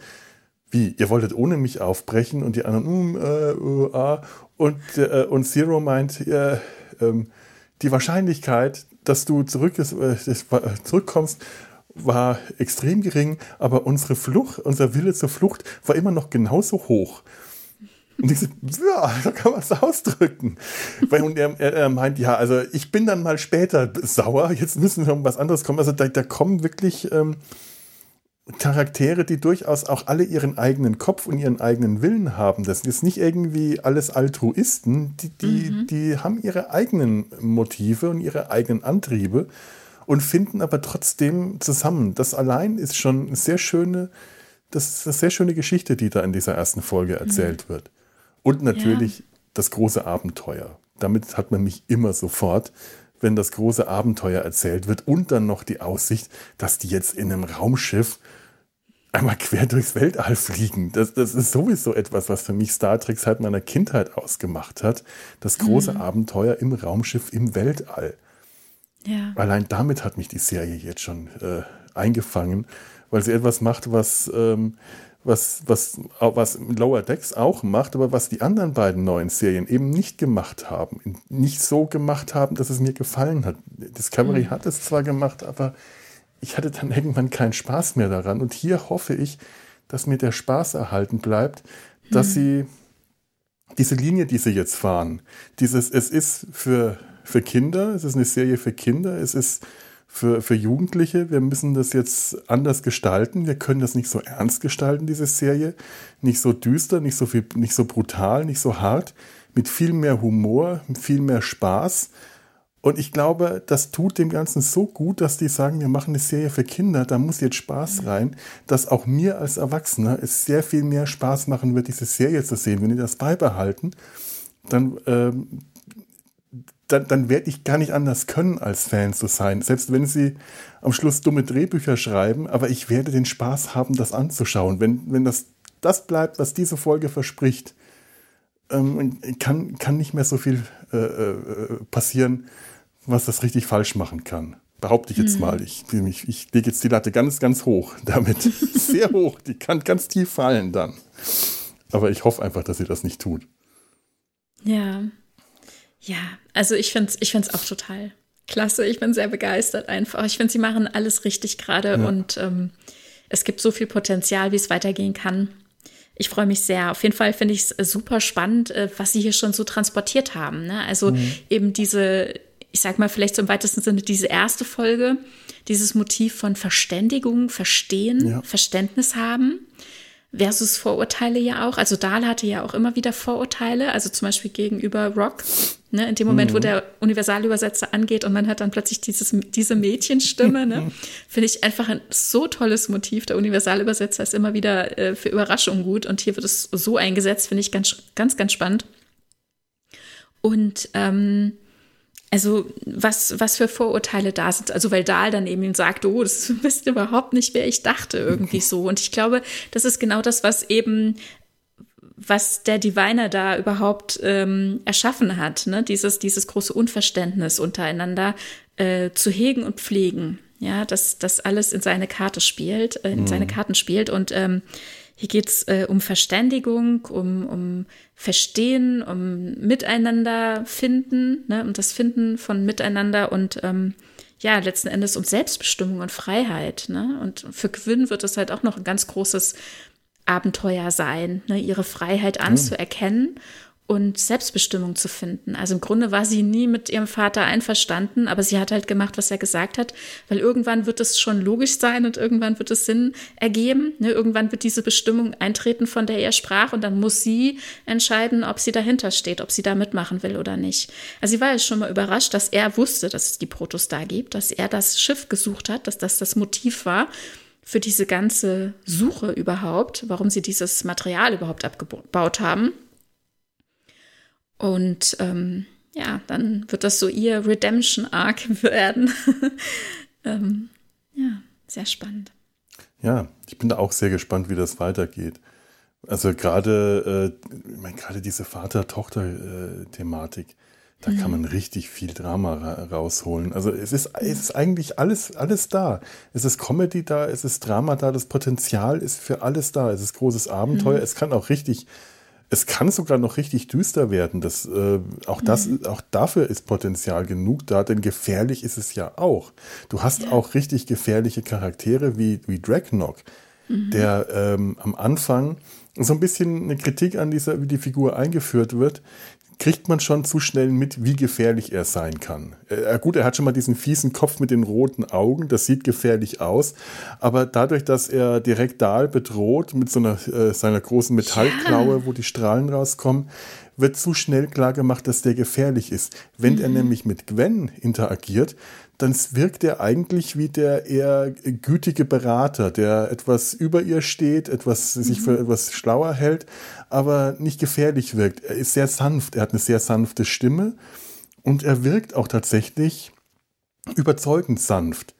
wie, ihr wolltet ohne mich aufbrechen und die anderen, mm, äh, uh, ah. und, äh, und Zero meint, äh, ähm, die Wahrscheinlichkeit, dass du zurück, äh, zurückkommst, war extrem gering, aber unsere Flucht, unser Wille zur Flucht war immer noch genauso hoch. Und ich so, ja, da kann man es ausdrücken. und er, er, meint, ja, also ich bin dann mal später sauer, jetzt müssen wir um was anderes kommen. Also da, da kommen wirklich ähm, Charaktere, die durchaus auch alle ihren eigenen Kopf und ihren eigenen Willen haben. Das ist nicht irgendwie alles Altruisten, die, die, mhm. die haben ihre eigenen Motive und ihre eigenen Antriebe und finden aber trotzdem zusammen. Das allein ist schon eine sehr schöne, das ist eine sehr schöne Geschichte, die da in dieser ersten Folge erzählt mhm. wird. Und natürlich ja. das große Abenteuer. Damit hat man mich immer sofort wenn das große Abenteuer erzählt wird und dann noch die Aussicht, dass die jetzt in einem Raumschiff einmal quer durchs Weltall fliegen. Das, das ist sowieso etwas, was für mich Star Trek seit meiner Kindheit ausgemacht hat. Das große mhm. Abenteuer im Raumschiff im Weltall. Ja. Allein damit hat mich die Serie jetzt schon äh, eingefangen, weil sie etwas macht, was ähm, was, was, was Lower Decks auch macht, aber was die anderen beiden neuen Serien eben nicht gemacht haben. Nicht so gemacht haben, dass es mir gefallen hat. Discovery mhm. hat es zwar gemacht, aber ich hatte dann irgendwann keinen Spaß mehr daran. Und hier hoffe ich, dass mir der Spaß erhalten bleibt, dass mhm. sie diese Linie, die sie jetzt fahren, dieses, es ist für, für Kinder, es ist eine Serie für Kinder, es ist für, für Jugendliche. Wir müssen das jetzt anders gestalten. Wir können das nicht so ernst gestalten, diese Serie. Nicht so düster, nicht so, viel, nicht so brutal, nicht so hart. Mit viel mehr Humor, viel mehr Spaß. Und ich glaube, das tut dem Ganzen so gut, dass die sagen, wir machen eine Serie für Kinder, da muss jetzt Spaß rein, dass auch mir als Erwachsener es sehr viel mehr Spaß machen wird, diese Serie zu sehen. Wenn die das beibehalten, dann ähm, dann, dann werde ich gar nicht anders können, als Fan zu sein. Selbst wenn sie am Schluss dumme Drehbücher schreiben, aber ich werde den Spaß haben, das anzuschauen. Wenn, wenn das, das bleibt, was diese Folge verspricht, ähm, kann, kann nicht mehr so viel äh, äh, passieren, was das richtig falsch machen kann. Behaupte ich jetzt hm. mal. Ich, ich, ich lege jetzt die Latte ganz, ganz hoch <laughs> damit. <laughs> Sehr hoch. Die kann ganz tief fallen dann. Aber ich hoffe einfach, dass sie das nicht tut. Ja, ja, also ich finde es ich find's auch total klasse. Ich bin sehr begeistert einfach. Ich finde, sie machen alles richtig gerade ja. und ähm, es gibt so viel Potenzial, wie es weitergehen kann. Ich freue mich sehr. Auf jeden Fall finde ich es super spannend, äh, was sie hier schon so transportiert haben. Ne? Also mhm. eben diese, ich sag mal, vielleicht so im weitesten Sinne diese erste Folge, dieses Motiv von Verständigung, Verstehen, ja. Verständnis haben versus Vorurteile ja auch. Also Dahl hatte ja auch immer wieder Vorurteile, also zum Beispiel gegenüber Rock. Ne, in dem Moment, mhm. wo der Universalübersetzer angeht und man hat dann plötzlich dieses, diese Mädchenstimme, ne, <laughs> finde ich einfach ein so tolles Motiv. Der Universalübersetzer ist immer wieder äh, für Überraschungen gut und hier wird es so eingesetzt, finde ich ganz, ganz, ganz spannend. Und ähm, also was, was für Vorurteile da sind. Also weil Dahl dann eben sagt, oh, das <laughs> wisst überhaupt nicht, wer ich dachte, irgendwie <laughs> so. Und ich glaube, das ist genau das, was eben was der Diviner da überhaupt ähm, erschaffen hat, ne? dieses, dieses große Unverständnis untereinander äh, zu hegen und pflegen. Ja, dass das alles in seine Karte spielt, äh, in mhm. seine Karten spielt. Und ähm, hier geht es äh, um Verständigung, um, um Verstehen, um Miteinander finden, ne? um das Finden von Miteinander und ähm, ja, letzten Endes um Selbstbestimmung und Freiheit. Ne? Und für Quinn wird es halt auch noch ein ganz großes Abenteuer sein, ne? ihre Freiheit anzuerkennen und Selbstbestimmung zu finden. Also im Grunde war sie nie mit ihrem Vater einverstanden, aber sie hat halt gemacht, was er gesagt hat, weil irgendwann wird es schon logisch sein und irgendwann wird es Sinn ergeben. Ne? Irgendwann wird diese Bestimmung eintreten, von der er sprach und dann muss sie entscheiden, ob sie dahinter steht, ob sie da mitmachen will oder nicht. Also sie war ja schon mal überrascht, dass er wusste, dass es die Protos da gibt, dass er das Schiff gesucht hat, dass das das Motiv war für diese ganze Suche überhaupt, warum sie dieses Material überhaupt abgebaut haben. Und ähm, ja, dann wird das so ihr Redemption-Arc <laughs> werden. ähm, ja, sehr spannend. Ja, ich bin da auch sehr gespannt, wie das weitergeht. Also gerade, äh, ich meine, gerade diese Vater-Tochter-Thematik, da mhm. kann man richtig viel Drama ra rausholen. Also es ist, es ist eigentlich alles, alles da. Es ist Comedy da, es ist Drama da, das Potenzial ist für alles da. Es ist großes Abenteuer. Mhm. Es kann auch richtig es kann sogar noch richtig düster werden. Das, äh, auch, das, mhm. auch dafür ist Potenzial genug da, denn gefährlich ist es ja auch. Du hast ja. auch richtig gefährliche Charaktere wie, wie Dragnock, mhm. der ähm, am Anfang so ein bisschen eine Kritik an dieser, wie die Figur eingeführt wird, kriegt man schon zu schnell mit, wie gefährlich er sein kann. Äh, gut, er hat schon mal diesen fiesen Kopf mit den roten Augen, das sieht gefährlich aus, aber dadurch, dass er direkt Dahl bedroht mit so einer, äh, seiner großen Metallklaue, ja. wo die Strahlen rauskommen, wird zu schnell klar gemacht, dass der gefährlich ist. Wenn mhm. er nämlich mit Gwen interagiert, dann wirkt er eigentlich wie der eher gütige Berater, der etwas über ihr steht, etwas mhm. sich für etwas schlauer hält, aber nicht gefährlich wirkt. Er ist sehr sanft, er hat eine sehr sanfte Stimme und er wirkt auch tatsächlich überzeugend sanft.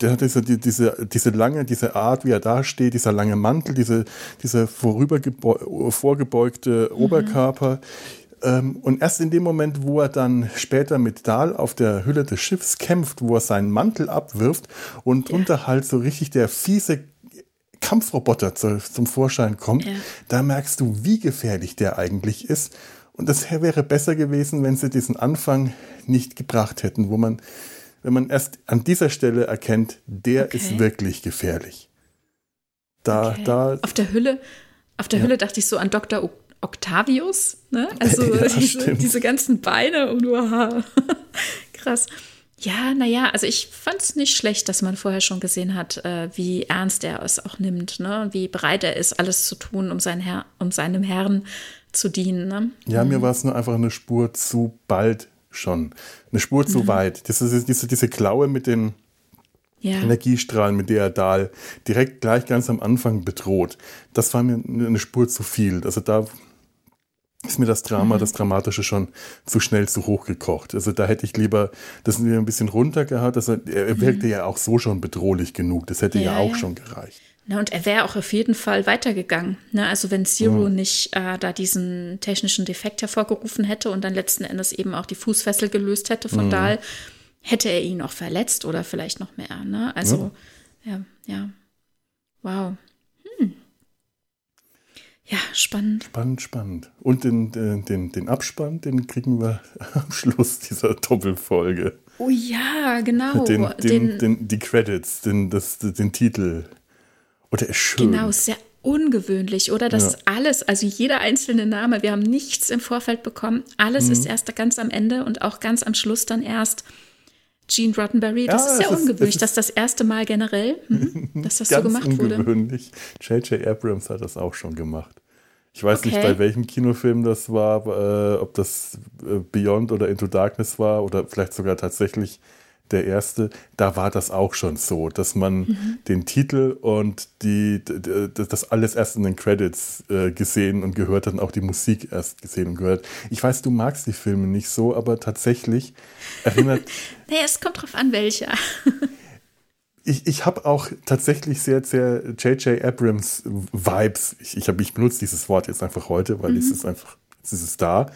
Der hat diese, diese, diese lange, diese Art, wie er da steht, dieser lange Mantel, diese, diese vorgebeugte mhm. Oberkörper, und erst in dem Moment, wo er dann später mit Dahl auf der Hülle des Schiffs kämpft, wo er seinen Mantel abwirft und drunter ja. halt so richtig der fiese Kampfroboter zu, zum Vorschein kommt, ja. da merkst du, wie gefährlich der eigentlich ist. Und das wäre besser gewesen, wenn sie diesen Anfang nicht gebracht hätten, wo man, wenn man erst an dieser Stelle erkennt, der okay. ist wirklich gefährlich. Da, okay. da. Auf der Hülle, auf der ja. Hülle dachte ich so an Dr. Octavius, ne? <laughs> Also ja, diese, diese, ganzen Beine und wow. <laughs> krass. Ja, naja, also ich fand es nicht schlecht, dass man vorher schon gesehen hat, äh, wie ernst er es auch nimmt, ne? wie bereit er ist, alles zu tun, um, sein Herr, um seinem Herrn zu dienen. Ne? Ja, mhm. mir war es nur einfach eine Spur zu bald schon. Eine Spur zu mhm. weit. Das ist diese, diese Klaue mit den ja. Energiestrahlen, mit der er Dahl direkt gleich ganz am Anfang bedroht. Das war mir eine Spur zu viel. Also da ist mir das Drama, mhm. das Dramatische schon zu schnell zu hoch gekocht. Also da hätte ich lieber das ein bisschen runtergehauen. Also er mhm. wirkte ja auch so schon bedrohlich genug. Das hätte ja, ja auch ja. schon gereicht. Na, und er wäre auch auf jeden Fall weitergegangen. Ne? Also wenn Zero mhm. nicht äh, da diesen technischen Defekt hervorgerufen hätte und dann letzten Endes eben auch die Fußfessel gelöst hätte von mhm. Dahl, hätte er ihn auch verletzt oder vielleicht noch mehr. Ne? Also ja, ja. Wow. Ja, spannend. Spannend, spannend. Und den, den, den Abspann, den kriegen wir <laughs> am Schluss dieser Doppelfolge. Oh ja, genau. Den, den, den, die Credits, den, das, den Titel. Oder oh, ist schön. Genau, sehr ungewöhnlich, oder? Das ja. alles, also jeder einzelne Name, wir haben nichts im Vorfeld bekommen. Alles mhm. ist erst ganz am Ende und auch ganz am Schluss dann erst Gene Roddenberry. Das ja, ist sehr ungewöhnlich, ist, das das erste Mal generell, hm, <laughs> dass das so gemacht ungewöhnlich. wurde. ungewöhnlich. J.J. Abrams hat das auch schon gemacht. Ich weiß okay. nicht, bei welchem Kinofilm das war, äh, ob das äh, Beyond oder Into Darkness war oder vielleicht sogar tatsächlich der erste, da war das auch schon so, dass man mhm. den Titel und die, das alles erst in den Credits äh, gesehen und gehört hat und auch die Musik erst gesehen und gehört. Ich weiß, du magst die Filme nicht so, aber tatsächlich erinnert. <laughs> naja, es kommt drauf an, welcher. <laughs> ich, ich habe auch tatsächlich sehr, sehr J.J. Abrams Vibes. Ich, ich, hab, ich benutze dieses Wort jetzt einfach heute, weil mhm. es ist einfach, es ist da.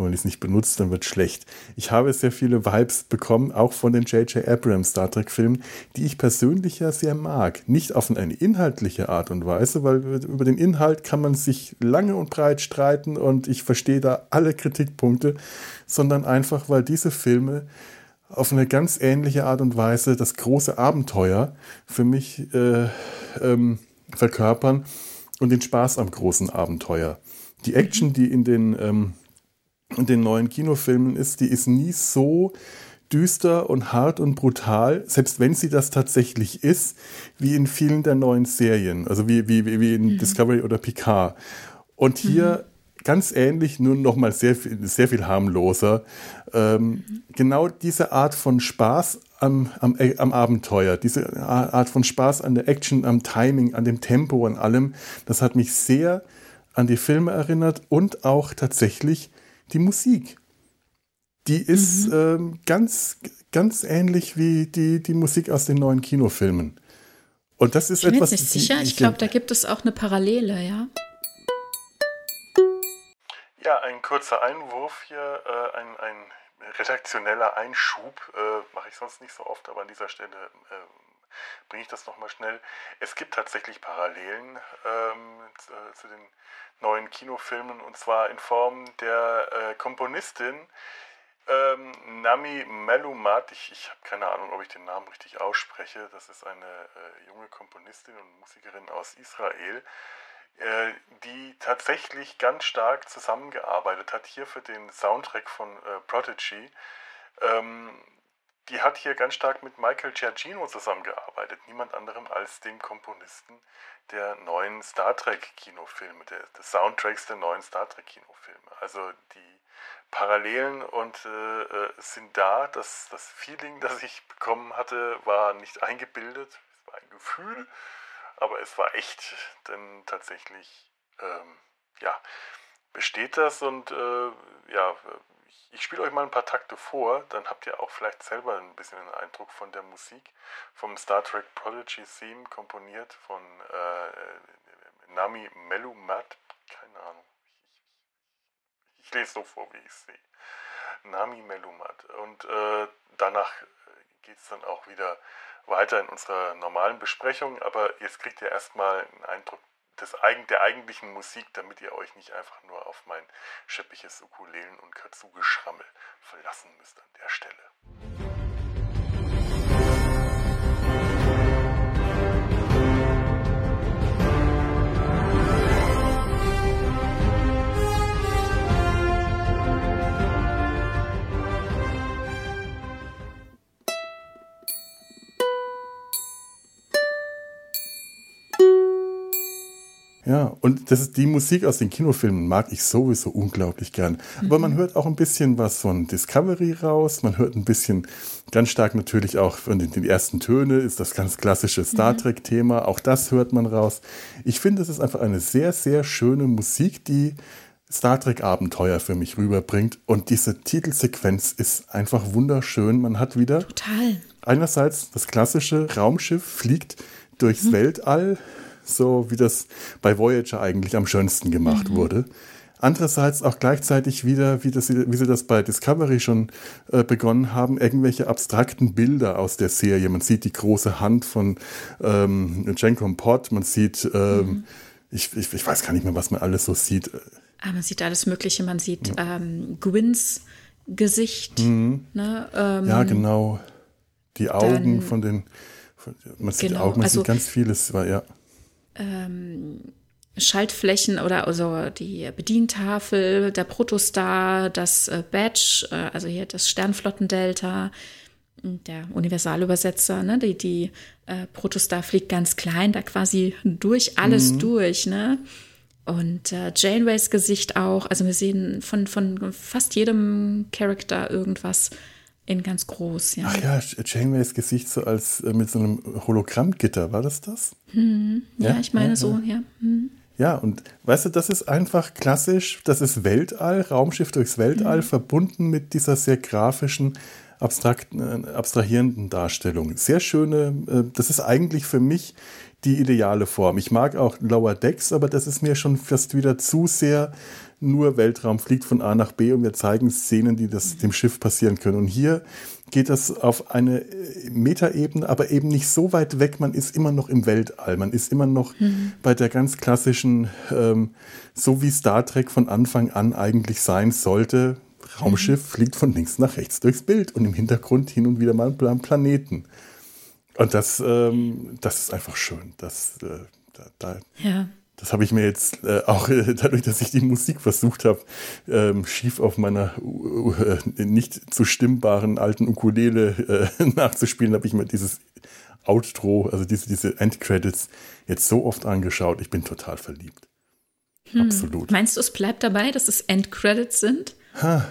Wenn man es nicht benutzt, dann wird es schlecht. Ich habe sehr viele Vibes bekommen, auch von den J.J. Abrams Star Trek-Filmen, die ich persönlich ja sehr mag. Nicht auf eine inhaltliche Art und Weise, weil über den Inhalt kann man sich lange und breit streiten und ich verstehe da alle Kritikpunkte, sondern einfach, weil diese Filme auf eine ganz ähnliche Art und Weise das große Abenteuer für mich äh, ähm, verkörpern und den Spaß am großen Abenteuer. Die Action, die in den, ähm, in den neuen Kinofilmen ist, die ist nie so düster und hart und brutal, selbst wenn sie das tatsächlich ist, wie in vielen der neuen Serien, also wie, wie, wie in mhm. Discovery oder Picard. Und hier mhm ganz ähnlich, nur noch mal sehr viel, sehr viel harmloser. Ähm, genau diese Art von Spaß am, am, äh, am Abenteuer, diese Art von Spaß an der Action, am Timing, an dem Tempo, an allem, das hat mich sehr an die Filme erinnert und auch tatsächlich die Musik. Die ist mhm. ähm, ganz, ganz ähnlich wie die, die Musik aus den neuen Kinofilmen. Und das ist ich bin etwas. Jetzt nicht sicher, ich glaube, da gibt es auch eine Parallele, ja. Ja, ein kurzer Einwurf hier, äh, ein, ein redaktioneller Einschub, äh, mache ich sonst nicht so oft, aber an dieser Stelle äh, bringe ich das nochmal schnell. Es gibt tatsächlich Parallelen ähm, zu, äh, zu, den neuen Kinofilmen und zwar in Form der äh, Komponistin ähm, Nami Melumat. Ich, ich habe keine Ahnung, ob ich den Namen richtig ausspreche. Das ist eine äh, junge Komponistin und Musikerin aus Israel. Äh, die tatsächlich ganz stark zusammengearbeitet hat, hier für den Soundtrack von äh, Prodigy. Ähm, die hat hier ganz stark mit Michael Giacchino zusammengearbeitet, niemand anderem als dem Komponisten der neuen Star Trek Kinofilme, der, des Soundtracks der neuen Star Trek Kinofilme. Also die Parallelen und äh, äh sind da. Das, das Feeling, das ich bekommen hatte, war nicht eingebildet, es war ein Gefühl. Aber es war echt, denn tatsächlich, ähm, ja, besteht das und äh, ja, ich, spiele euch mal ein paar Takte vor, dann habt ihr auch vielleicht selber ein bisschen einen Eindruck von der Musik vom Star Trek Prodigy Theme, komponiert von äh, Nami Melumat, keine Ahnung, ich, ich, lese so vor, wie ich es sehe. Nami Melumat. Und äh, danach geht es dann auch wieder weiter in unserer normalen Besprechung, aber jetzt kriegt ihr erstmal einen Eindruck des, der eigentlichen Musik, damit ihr euch nicht einfach nur auf mein scheppiges Ukulelen- und Kazoo-Geschrammel verlassen müsst an der Stelle. Ja, und das ist die Musik aus den Kinofilmen mag ich sowieso unglaublich gern. Mhm. Aber man hört auch ein bisschen was von Discovery raus. Man hört ein bisschen ganz stark natürlich auch von den, den ersten Töne ist das ganz klassische Star mhm. Trek Thema. Auch das hört man raus. Ich finde, es ist einfach eine sehr, sehr schöne Musik, die Star Trek Abenteuer für mich rüberbringt. Und diese Titelsequenz ist einfach wunderschön. Man hat wieder Total. einerseits das klassische Raumschiff fliegt durchs mhm. Weltall so wie das bei Voyager eigentlich am schönsten gemacht mhm. wurde. Andererseits auch gleichzeitig wieder, wie, das, wie sie das bei Discovery schon äh, begonnen haben, irgendwelche abstrakten Bilder aus der Serie. Man sieht die große Hand von ähm, Jenkon Pott, man sieht, ähm, mhm. ich, ich, ich, weiß gar nicht mehr, was man alles so sieht. Aber man sieht alles Mögliche, man sieht ja. ähm, Gwynns Gesicht. Mhm. Ne? Ähm, ja, genau. Die Augen von den, von, man sieht genau, Augen, man also, sieht ganz vieles, ja ähm, Schaltflächen oder also die Bedientafel, der Protostar, das äh, Badge, äh, also hier das Sternflottendelta, der Universalübersetzer, ne, die, die äh, Protostar fliegt ganz klein, da quasi durch alles mhm. durch, ne? Und äh, Janeways Gesicht auch. Also wir sehen von, von fast jedem Charakter irgendwas in ganz groß, ja. Ach ja, Janeways Gesicht so als äh, mit so einem Hologrammgitter, war das das? Hm, ja, ja, ich meine ja, so, ja. Hm. Ja, und weißt du, das ist einfach klassisch, das ist Weltall, Raumschiff durchs Weltall, mhm. verbunden mit dieser sehr grafischen abstrakt, äh, abstrahierenden Darstellung. Sehr schöne, äh, das ist eigentlich für mich die ideale Form. Ich mag auch Lower Decks, aber das ist mir schon fast wieder zu sehr nur Weltraum fliegt von A nach B und wir zeigen Szenen, die das dem Schiff passieren können. Und hier geht das auf eine äh, Metaebene, aber eben nicht so weit weg. Man ist immer noch im Weltall. Man ist immer noch mhm. bei der ganz klassischen, ähm, so wie Star Trek von Anfang an eigentlich sein sollte. Raumschiff mhm. fliegt von links nach rechts durchs Bild und im Hintergrund hin und wieder mal am Planeten. Und das, ähm, das ist einfach schön. Das, äh, da, da, ja. Das habe ich mir jetzt äh, auch äh, dadurch, dass ich die Musik versucht habe, ähm, schief auf meiner äh, nicht zu stimmbaren alten Ukulele äh, <laughs> nachzuspielen, habe ich mir dieses Outro, also diese, diese Endcredits, jetzt so oft angeschaut. Ich bin total verliebt. Hm. Absolut. Meinst du, es bleibt dabei, dass es Endcredits sind? Ha,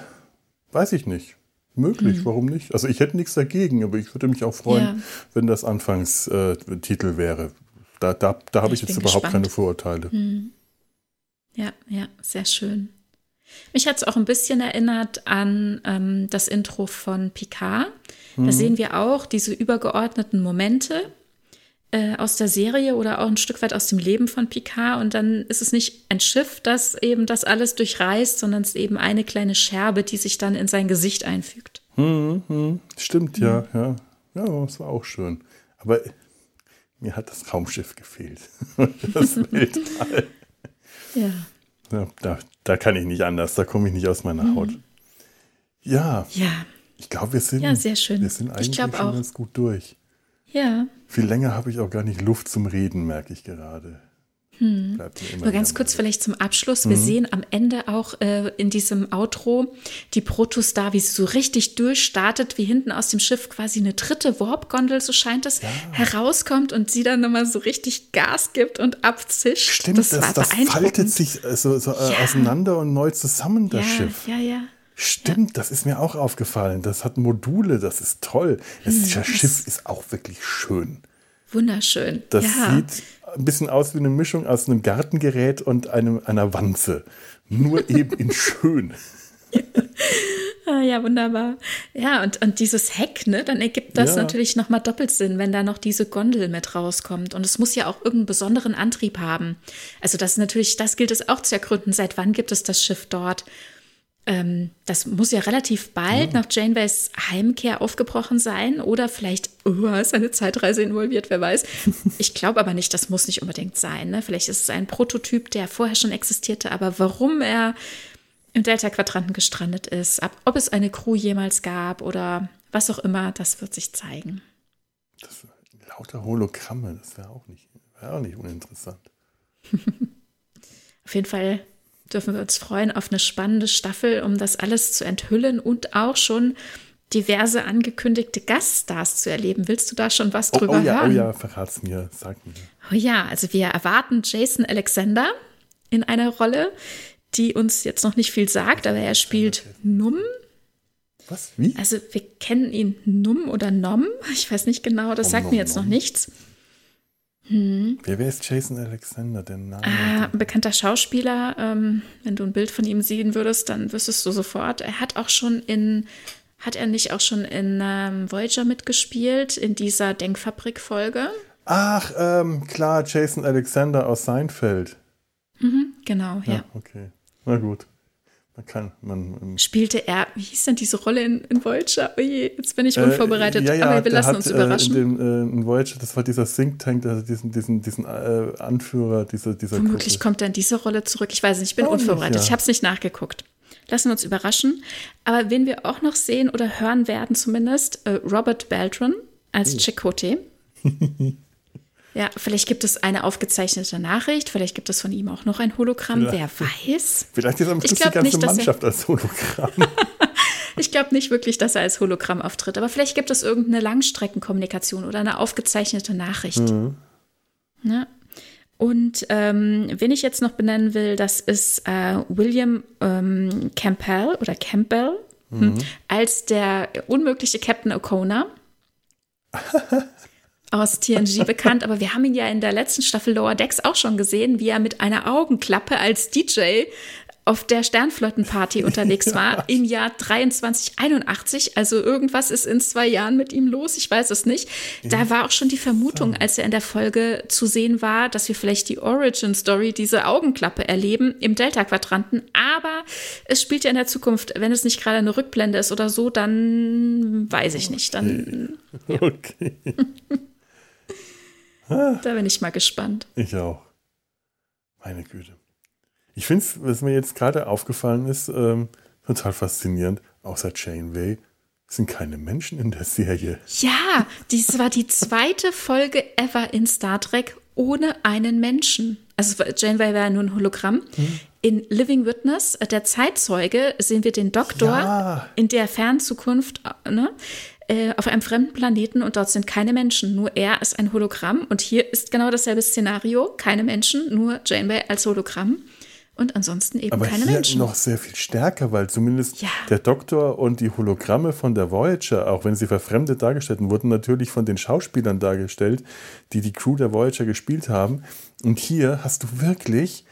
weiß ich nicht. Möglich, hm. warum nicht? Also ich hätte nichts dagegen, aber ich würde mich auch freuen, ja. wenn das Anfangstitel wäre. Da, da, da habe ich, ich, jetzt überhaupt gespannt. keine Vorurteile. Hm. Ja, ja, sehr schön. Mich hat es auch ein bisschen erinnert an ähm, das Intro von Picard. Da mhm. sehen wir auch diese übergeordneten Momente äh, aus der Serie oder auch ein Stück weit aus dem Leben von Picard. Und dann ist es nicht ein Schiff, das eben das alles durchreißt, sondern es ist eben eine kleine Scherbe, die sich dann in sein Gesicht einfügt. Mhm, stimmt, ja, mhm. ja. Ja, das war auch schön. Aber mir hat das Raumschiff gefehlt. <laughs> das Weltall. Ja. ja da, da kann ich nicht anders, da komme ich nicht aus meiner mhm. Haut. Ja. Ja. Ich glaube, wir sind, ja, sehr schön. Wir sind eigentlich schon auch. ganz gut durch. Ja. Viel länger habe ich auch gar nicht Luft zum Reden, merke ich gerade. Hm. Nur ganz kurz vielleicht zum Abschluss. Wir mhm. sehen am Ende auch äh, in diesem Outro die Protostar, wie sie so richtig durchstartet, wie hinten aus dem Schiff quasi eine dritte Warp-Gondel, so scheint es, ja. herauskommt und sie dann nochmal so richtig Gas gibt und abzischt. Stimmt, das, das, das faltet sich äh, so, so äh, ja. auseinander und neu zusammen, das ja, Schiff. Ja, ja. Stimmt, das ist mir auch aufgefallen. Das hat Module, das ist toll. Das, hm, das Schiff ist auch wirklich schön. Wunderschön. Das sieht ein bisschen aus wie eine Mischung aus einem Gartengerät und einem, einer Wanze. Nur <laughs> eben in schön. Ah, ja, wunderbar. Ja, und, und dieses Heck, ne, dann ergibt das ja. natürlich nochmal doppelt Sinn, wenn da noch diese Gondel mit rauskommt. Und es muss ja auch irgendeinen besonderen Antrieb haben. Also das natürlich, das gilt es auch zu ergründen. Seit wann gibt es das Schiff dort? Ähm, das muss ja relativ bald ja. nach Janeways Heimkehr aufgebrochen sein oder vielleicht oh, ist eine Zeitreise involviert, wer weiß. <laughs> Ich glaube aber nicht, das muss nicht unbedingt sein. Ne? Vielleicht ist es ein Prototyp, der vorher schon existierte, aber warum er im Delta-Quadranten gestrandet ist, ab, ob es eine Crew jemals gab oder was auch immer, das wird sich zeigen. Das, lauter Hologramme, das wäre auch, nicht, wär auch nicht uninteressant. <laughs> Auf jeden Fall dürfen wir uns freuen auf eine spannende Staffel, um das alles zu enthüllen und auch schon diverse angekündigte Gaststars zu erleben. Willst du da schon was drüber oh, oh ja, hören? Oh ja, verrat's mir, sag mir. Oh ja, also wir erwarten Jason Alexander in einer Rolle, die uns jetzt noch nicht viel sagt, aber er spielt Num. Was? Wie? Also wir kennen ihn Num oder Nom. Ich weiß nicht genau, das oh, sagt Nom, mir jetzt Nom. noch nichts. Hm. Wer, wer ist Jason Alexander denn? Name ah, ein bekannter Schauspieler. Ähm, wenn du ein Bild von ihm sehen würdest, dann wüsstest du sofort. Er hat auch schon in, hat er nicht auch schon in ähm, Voyager mitgespielt, in dieser Denkfabrik-Folge? Ach, ähm, klar, Jason Alexander aus Seinfeld. Mhm, genau, ja. ja. Okay, na gut. Man kann, man, ähm, Spielte er, wie hieß denn diese Rolle in, in Voyager? Oh je, jetzt bin ich äh, unvorbereitet. Äh, ja, ja, Aber wir lassen hat, uns überraschen. Äh, in, dem, äh, in Voyager, das war dieser Think Tank, also diesen, diesen, diesen äh, Anführer dieser, dieser Vermutlich Gruppe. kommt in diese Rolle zurück. Ich weiß nicht, ich bin auch unvorbereitet. Nicht, ja. Ich habe es nicht nachgeguckt. Lassen wir uns überraschen. Aber wen wir auch noch sehen oder hören werden, zumindest, Robert Beltran als oh. Chakotay. <laughs> Ja, vielleicht gibt es eine aufgezeichnete Nachricht, vielleicht gibt es von ihm auch noch ein Hologramm, vielleicht, wer weiß. Vielleicht ist am Schluss die ganze nicht, Mannschaft als Hologramm. <laughs> ich glaube nicht wirklich, dass er als Hologramm auftritt, aber vielleicht gibt es irgendeine Langstreckenkommunikation oder eine aufgezeichnete Nachricht. Mhm. Ja. Und ähm, wen ich jetzt noch benennen will, das ist äh, William ähm, Campbell oder Campbell hm, mhm. als der unmögliche Captain O'Connor. <laughs> aus TNG <laughs> bekannt, aber wir haben ihn ja in der letzten Staffel Lower Decks auch schon gesehen, wie er mit einer Augenklappe als DJ auf der Sternflottenparty unterwegs <laughs> war im Jahr 2381. Also irgendwas ist in zwei Jahren mit ihm los, ich weiß es nicht. Da war auch schon die Vermutung, als er in der Folge zu sehen war, dass wir vielleicht die Origin-Story, diese Augenklappe erleben im Delta-Quadranten. Aber es spielt ja in der Zukunft, wenn es nicht gerade eine Rückblende ist oder so, dann weiß ich nicht. Dann. <laughs> Okay. Da bin ich mal gespannt. Ich auch. Meine Güte. Ich finde es, was mir jetzt gerade aufgefallen ist, ähm, total faszinierend. Außer Janeway sind keine Menschen in der Serie. Ja, dies war die zweite Folge ever in Star Trek ohne einen Menschen. Also Janeway war ja nur ein Hologramm. Hm. In Living Witness, der Zeitzeuge, sehen wir den Doktor ja. in der Fernzukunft ne, äh, auf einem fremden Planeten und dort sind keine Menschen. Nur er ist ein Hologramm. Und hier ist genau dasselbe Szenario. Keine Menschen, nur Janeway als Hologramm und ansonsten eben Aber keine hier Menschen. noch sehr viel stärker, weil zumindest ja. der Doktor und die Hologramme von der Voyager, auch wenn sie verfremdet dargestellt wurden, natürlich von den Schauspielern dargestellt, die die Crew der Voyager gespielt haben. Und hier hast du wirklich,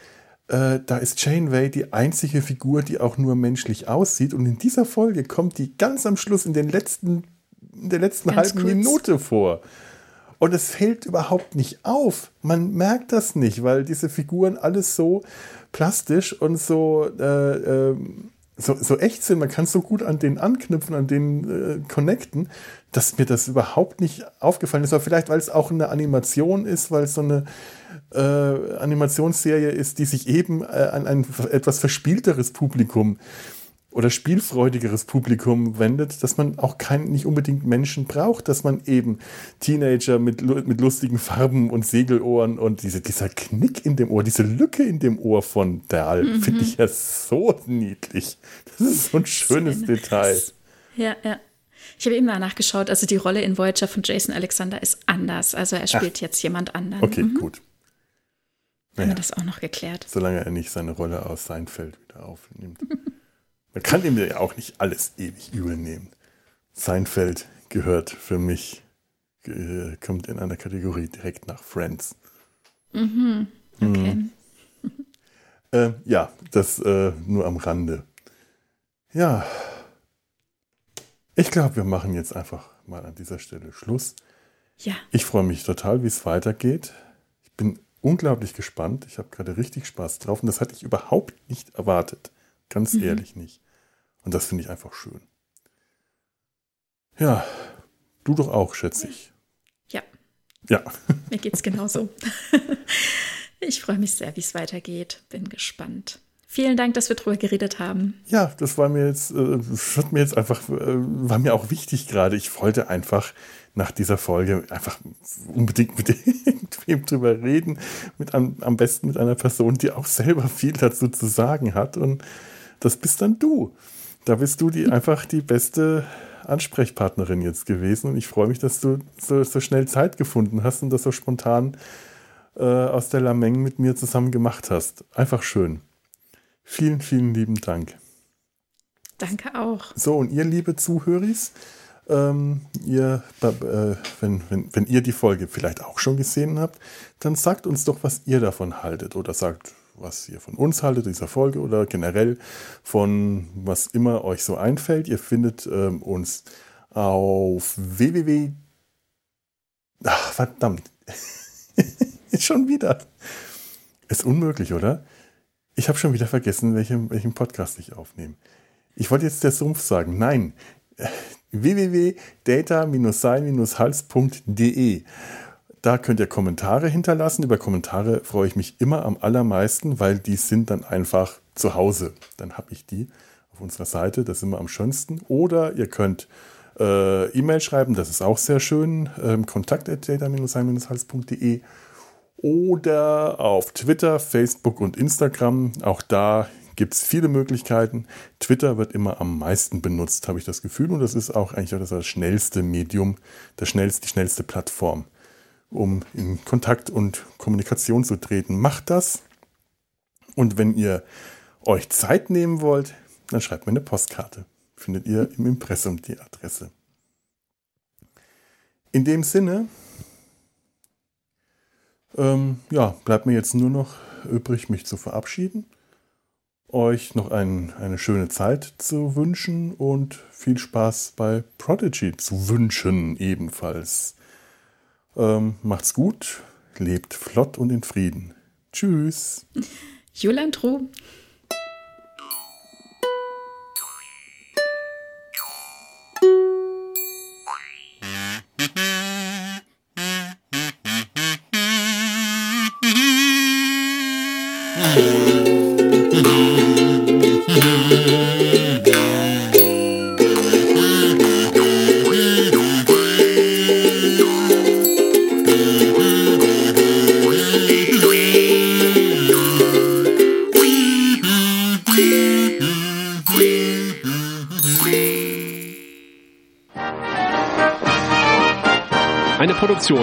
äh, da ist Janeway die einzige Figur, die auch nur menschlich aussieht. Und in dieser Folge kommt die ganz am Schluss in den letzten, in der letzten ganz halben kurz. Minute vor. Und es fällt überhaupt nicht auf. Man merkt das nicht, weil diese Figuren alles so plastisch und so, äh, äh, so, so echt sind. Man kann so gut an denen anknüpfen, an denen äh, connecten, dass mir das überhaupt nicht aufgefallen ist. Aber vielleicht, weil es auch eine Animation ist, weil es so eine äh, Animationsserie ist, die sich eben äh, an ein etwas verspielteres Publikum äh, oder spielfreudigeres Publikum wendet, dass man auch kein, nicht unbedingt Menschen braucht, dass man eben Teenager mit, mit lustigen Farben und Segelohren und diese, dieser Knick in dem Ohr, diese Lücke in dem Ohr von Dahl, mhm. finde ich ja so niedlich. Das ist so ein schönes Detail. Ja, ja. Ich habe eben mal nachgeschaut, also die Rolle in Voyager von Jason Alexander ist anders. Also er spielt Ach. jetzt jemand anderen. Okay, mhm. gut. Naja. Haben wir das auch noch geklärt. Solange er nicht seine Rolle aus Seinfeld wieder aufnimmt. <laughs> Man kann ihm ja auch nicht alles ewig übel nehmen. Seinfeld gehört für mich, äh, kommt in einer Kategorie direkt nach Friends. Mhm. Okay. Mhm. <laughs> Äh, ja, das äh, nur am Rande. Ja. Ich glaube, wir machen jetzt einfach mal an dieser Stelle Schluss. Ja. Ich freue mich total, wie es weitergeht. Ich bin unglaublich gespannt. Ich habe gerade richtig Spaß drauf und das hatte ich überhaupt nicht erwartet. Ganz mhm. ehrlich nicht. Und das finde ich einfach schön. Ja, du doch auch, schätze ich. Ja. Ja. <laughs> Mir geht es genauso. <laughs> Ich freue mich sehr, wie es weitergeht. Bin gespannt. Vielen Dank, dass wir drüber geredet haben. Ja, das war mir jetzt, äh, das mir jetzt einfach, äh, war mir auch wichtig gerade. Ich wollte einfach nach dieser Folge einfach unbedingt mit <laughs> wem drüber reden. Mit am, am besten mit einer Person, die auch selber viel dazu zu sagen hat. Und das bist dann du. Da bist du die <laughs> einfach die beste Ansprechpartnerin jetzt gewesen. Und ich freue mich, dass du so, so schnell Zeit gefunden hast und das so spontan äh, aus der Lameng mit mir zusammen gemacht hast. Einfach schön. Vielen, vielen lieben Dank. Danke auch. So, und ihr, liebe Zuhöris, ähm, ihr, äh, wenn, wenn, wenn ihr die Folge vielleicht auch schon gesehen habt, dann sagt uns doch, was ihr davon haltet. Oder sagt, was ihr von uns haltet, dieser Folge oder generell von was immer euch so einfällt. Ihr findet ähm, uns auf www. Ach, verdammt. <laughs> schon wieder. Ist unmöglich, oder? Ich habe schon wieder vergessen, welchen, welchen Podcast ich aufnehme. Ich wollte jetzt der Sumpf sagen. Nein. www.data-sein-hals.de da könnt ihr Kommentare hinterlassen. Über Kommentare freue ich mich immer am allermeisten, weil die sind dann einfach zu Hause. Dann habe ich die auf unserer Seite, das ist immer am schönsten. Oder ihr könnt äh, E-Mail schreiben, das ist auch sehr schön. Ähm, kontakt.data-sein-hals.de oder auf Twitter, Facebook und Instagram. Auch da gibt es viele Möglichkeiten. Twitter wird immer am meisten benutzt, habe ich das Gefühl. Und das ist auch eigentlich das schnellste Medium, das schnellste, die schnellste Plattform um in Kontakt und Kommunikation zu treten. Macht das. Und wenn ihr euch Zeit nehmen wollt, dann schreibt mir eine Postkarte. Findet ihr im Impressum die Adresse. In dem Sinne, ähm, ja, bleibt mir jetzt nur noch übrig, mich zu verabschieden. euch noch ein, eine schöne Zeit zu wünschen und viel Spaß bei Prodigy zu wünschen ebenfalls. Ähm, macht's gut, lebt flott und in Frieden. Tschüss. <laughs> Jolantro.